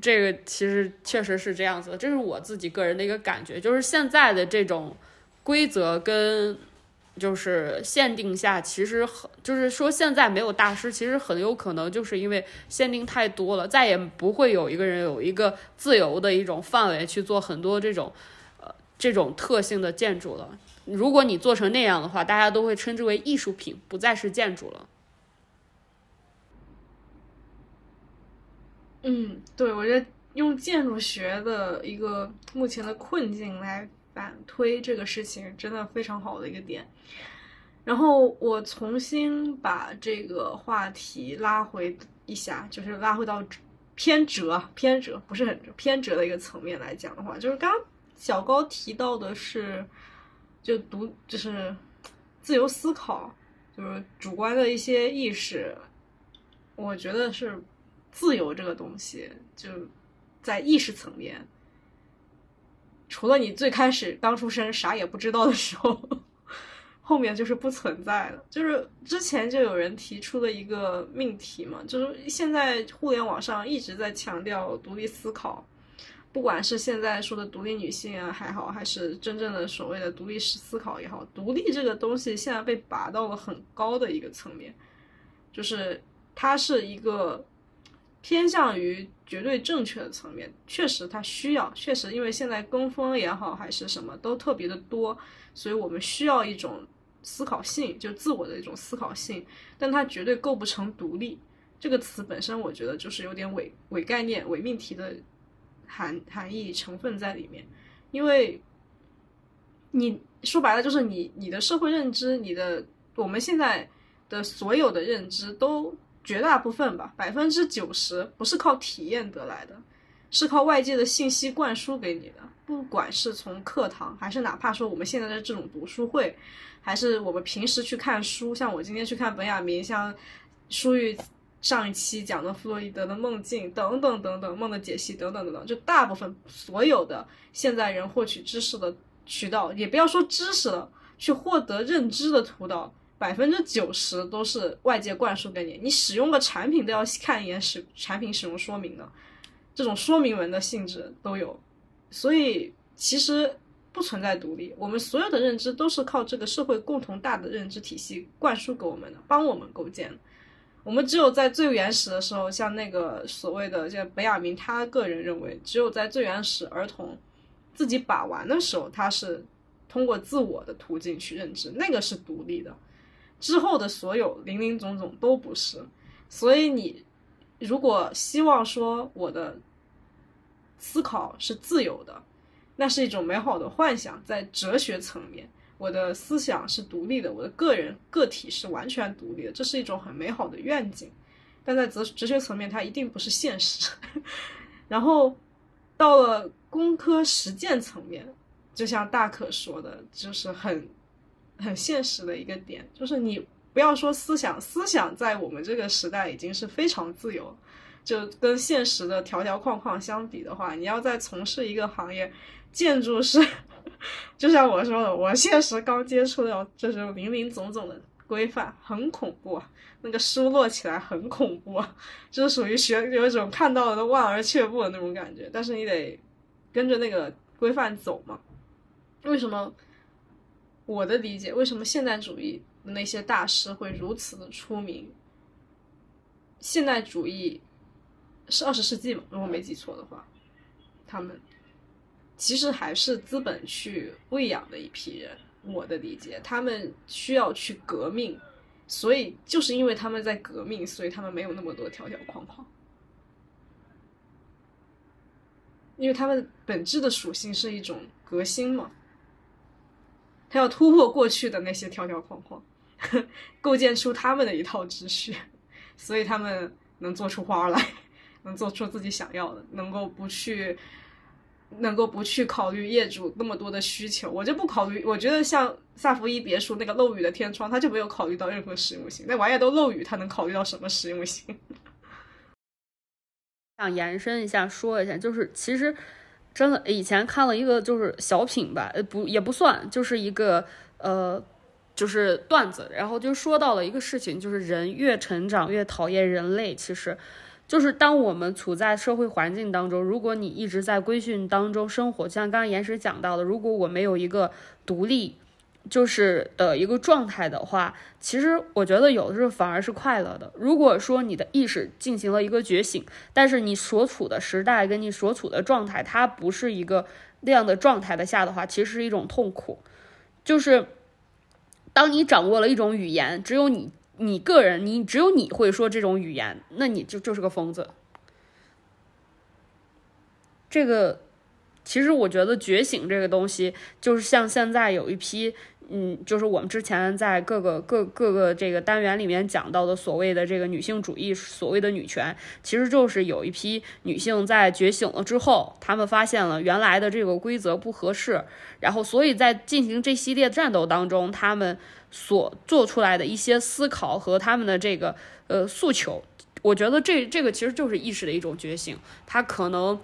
这个其实确实是这样子的，这是我自己个人的一个感觉，就是现在的这种规则跟就是限定下，其实很就是说现在没有大师，其实很有可能就是因为限定太多了，再也不会有一个人有一个自由的一种范围去做很多这种呃这种特性的建筑了。如果你做成那样的话，大家都会称之为艺术品，不再是建筑了。嗯，对，我觉得用建筑学的一个目前的困境来反推这个事情，真的非常好的一个点。然后我重新把这个话题拉回一下，就是拉回到偏折、偏折不是很偏折的一个层面来讲的话，就是刚小高提到的是，就读就是自由思考，就是主观的一些意识，我觉得是。自由这个东西，就在意识层面，除了你最开始刚出生啥也不知道的时候，*laughs* 后面就是不存在的。就是之前就有人提出了一个命题嘛，就是现在互联网上一直在强调独立思考，不管是现在说的独立女性啊还好，还是真正的所谓的独立式思考也好，独立这个东西现在被拔到了很高的一个层面，就是它是一个。偏向于绝对正确的层面，确实它需要，确实因为现在跟风也好，还是什么都特别的多，所以我们需要一种思考性，就自我的一种思考性，但它绝对构不成独立这个词本身，我觉得就是有点伪伪概念、伪命题的含含义成分在里面，因为你说白了就是你你的社会认知，你的我们现在的所有的认知都。绝大部分吧，百分之九十不是靠体验得来的，是靠外界的信息灌输给你的。不管是从课堂，还是哪怕说我们现在的这种读书会，还是我们平时去看书，像我今天去看本雅明，像舒玉上一期讲的弗洛伊德的梦境等等等等，梦的解析等等等等，就大部分所有的现在人获取知识的渠道，也不要说知识了，去获得认知的途道。百分之九十都是外界灌输给你，你使用个产品都要看一眼使产品使用说明的，这种说明文的性质都有，所以其实不存在独立，我们所有的认知都是靠这个社会共同大的认知体系灌输给我们的，帮我们构建。我们只有在最原始的时候，像那个所谓的像本雅明，他个人认为，只有在最原始儿童自己把玩的时候，他是通过自我的途径去认知，那个是独立的。之后的所有林林总总都不是，所以你如果希望说我的思考是自由的，那是一种美好的幻想，在哲学层面，我的思想是独立的，我的个人个体是完全独立的，这是一种很美好的愿景，但在哲哲学层面，它一定不是现实。*laughs* 然后到了工科实践层面，就像大可说的，就是很。很现实的一个点，就是你不要说思想，思想在我们这个时代已经是非常自由，就跟现实的条条框框相比的话，你要再从事一个行业，建筑师，*laughs* 就像我说的，我现实刚接触到这种林林总总的规范，很恐怖，那个书摞起来很恐怖，就是属于学有一种看到了都望而却步的那种感觉，但是你得跟着那个规范走嘛，为什么？我的理解，为什么现代主义的那些大师会如此的出名？现代主义是二十世纪嘛？如果没记错的话，他们其实还是资本去喂养的一批人。我的理解，他们需要去革命，所以就是因为他们在革命，所以他们没有那么多条条框框，因为他们本质的属性是一种革新嘛。他要突破过去的那些条条框框，*laughs* 构建出他们的一套秩序，所以他们能做出花来，能做出自己想要的，能够不去，能够不去考虑业主那么多的需求。我就不考虑，我觉得像萨福伊别墅那个漏雨的天窗，他就没有考虑到任何实用性。那玩意儿都漏雨，他能考虑到什么实用性？*laughs* 想延伸一下说一下，就是其实。真的，以前看了一个就是小品吧，呃，不也不算，就是一个呃，就是段子，然后就说到了一个事情，就是人越成长越讨厌人类，其实。就是当我们处在社会环境当中，如果你一直在规训当中生活，像刚刚岩石讲到的，如果我没有一个独立，就是的一个状态的话，其实我觉得有的时候反而是快乐的。如果说你的意识进行了一个觉醒，但是你所处的时代跟你所处的状态，它不是一个那样的状态的下的话，其实是一种痛苦。就是当你掌握了一种语言，只有你。你个人，你只有你会说这种语言，那你就就是个疯子。这个其实我觉得觉醒这个东西，就是像现在有一批，嗯，就是我们之前在各个各各个这个单元里面讲到的所谓的这个女性主义，所谓的女权，其实就是有一批女性在觉醒了之后，她们发现了原来的这个规则不合适，然后所以在进行这系列战斗当中，她们。所做出来的一些思考和他们的这个呃诉求，我觉得这这个其实就是意识的一种觉醒。他可能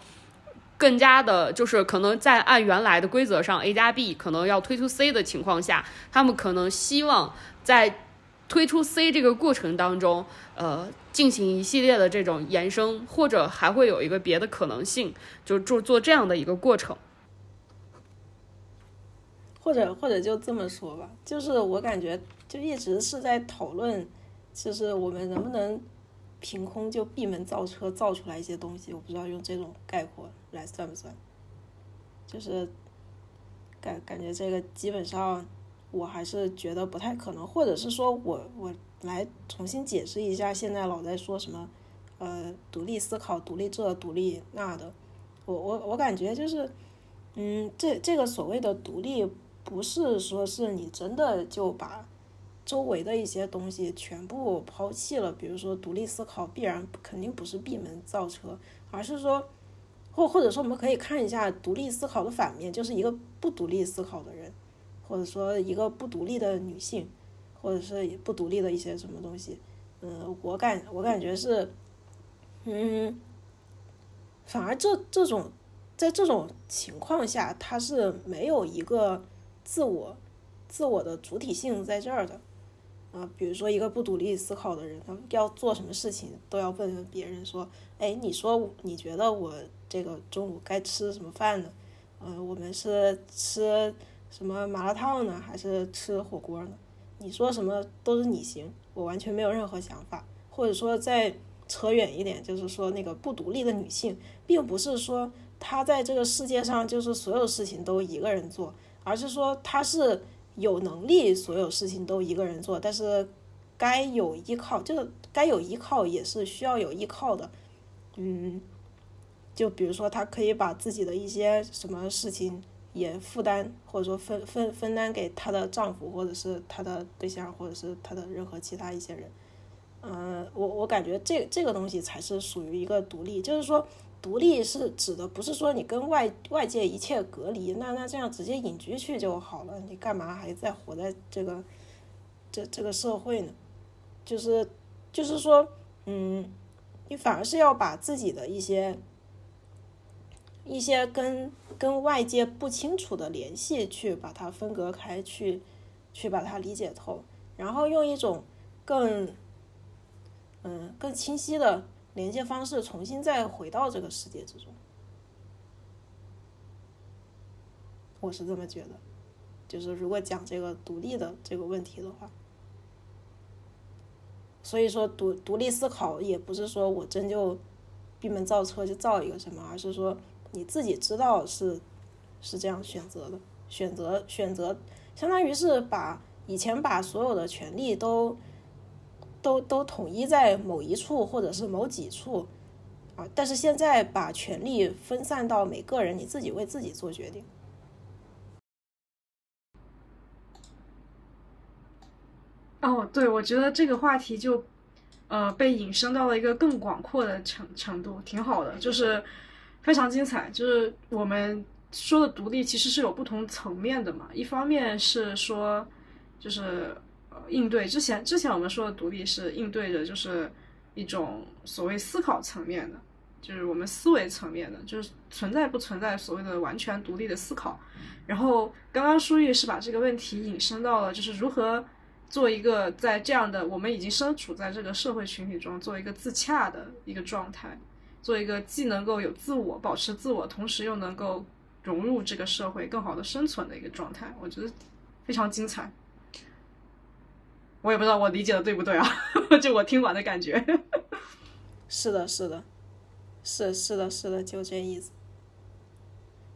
更加的，就是可能在按原来的规则上，A 加 B 可能要推出 C 的情况下，他们可能希望在推出 C 这个过程当中，呃，进行一系列的这种延伸，或者还会有一个别的可能性，就做做这样的一个过程。或者或者就这么说吧，就是我感觉就一直是在讨论，就是我们能不能凭空就闭门造车造出来一些东西，我不知道用这种概括来算不算，就是感感觉这个基本上我还是觉得不太可能，或者是说我我来重新解释一下，现在老在说什么呃独立思考、独立这、独立那的，我我我感觉就是嗯这这个所谓的独立。不是说是你真的就把周围的一些东西全部抛弃了，比如说独立思考必然肯定不是闭门造车，而是说，或或者说我们可以看一下独立思考的反面，就是一个不独立思考的人，或者说一个不独立的女性，或者是不独立的一些什么东西。嗯，我感我感觉是，嗯，反而这这种在这种情况下，他是没有一个。自我，自我的主体性在这儿的，啊，比如说一个不独立思考的人，他要做什么事情都要问问别人说，哎，你说你觉得我这个中午该吃什么饭呢？呃，我们是吃什么麻辣烫呢，还是吃火锅呢？你说什么都是你行，我完全没有任何想法。或者说再扯远一点，就是说那个不独立的女性，并不是说她在这个世界上就是所有事情都一个人做。而是说她是有能力所有事情都一个人做，但是该有依靠，就是该有依靠也是需要有依靠的，嗯，就比如说他可以把自己的一些什么事情也负担，或者说分分分担给她的丈夫，或者是她的对象，或者是她的任何其他一些人，嗯，我我感觉这这个东西才是属于一个独立，就是说。独立是指的不是说你跟外外界一切隔离，那那这样直接隐居去就好了，你干嘛还在活在这个这这个社会呢？就是就是说，嗯，反而是要把自己的一些一些跟跟外界不清楚的联系去把它分隔开，去去把它理解透，然后用一种更嗯更清晰的。连接方式重新再回到这个世界之中，我是这么觉得。就是如果讲这个独立的这个问题的话，所以说独独立思考也不是说我真就闭门造车就造一个什么，而是说你自己知道是是这样选择的，选择选择，相当于是把以前把所有的权利都。都都统一在某一处或者是某几处，啊，但是现在把权力分散到每个人，你自己为自己做决定。哦，对，我觉得这个话题就，呃，被引申到了一个更广阔的程程度，挺好的，就是非常精彩。就是我们说的独立其实是有不同层面的嘛，一方面是说，就是。应对之前，之前我们说的独立是应对着，就是一种所谓思考层面的，就是我们思维层面的，就是存在不存在所谓的完全独立的思考。然后刚刚舒玉是把这个问题引申到了，就是如何做一个在这样的我们已经身处在这个社会群体中，做一个自洽的一个状态，做一个既能够有自我保持自我，同时又能够融入这个社会，更好的生存的一个状态。我觉得非常精彩。我也不知道我理解的对不对啊，就我听完的感觉。是的，是的，是是的，是的，就这意思。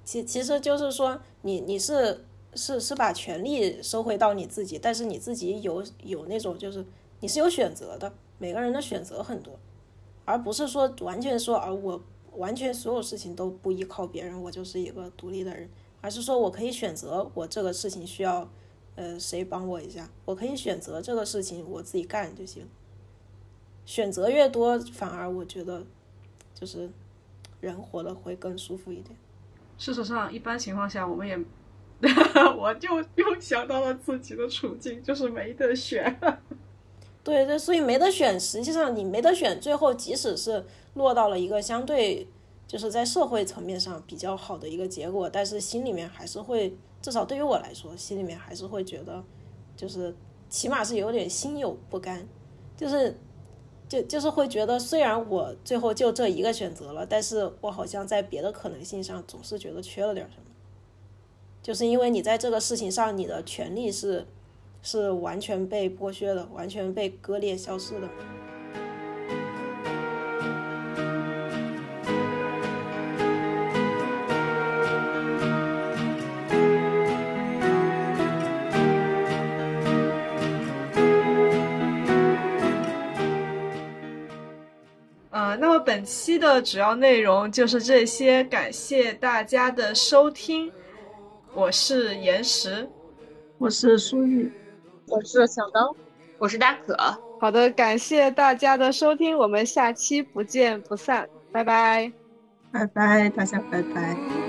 其其实就是说，你你是是是把权利收回到你自己，但是你自己有有那种就是你是有选择的，每个人的选择很多，而不是说完全说啊我完全所有事情都不依靠别人，我就是一个独立的人，而是说我可以选择我这个事情需要呃谁帮我一下，我可以选择这个事情我自己干就行。选择越多，反而我觉得就是人活得会更舒服一点。事实上，一般情况下，我们也，*laughs* 我就又想到了自己的处境，就是没得选。*laughs* 对对，所以没得选。实际上，你没得选，最后即使是落到了一个相对就是在社会层面上比较好的一个结果，但是心里面还是会，至少对于我来说，心里面还是会觉得，就是起码是有点心有不甘，就是就就是会觉得，虽然我最后就这一个选择了，但是我好像在别的可能性上总是觉得缺了点什么。就是因为你在这个事情上，你的权利是是完全被剥削的，完全被割裂、消失的。那么本期的主要内容就是这些，感谢大家的收听。我是岩石，我是苏玉，我是小刀，我是大可。好的，感谢大家的收听，我们下期不见不散，拜拜，拜拜，大家拜拜。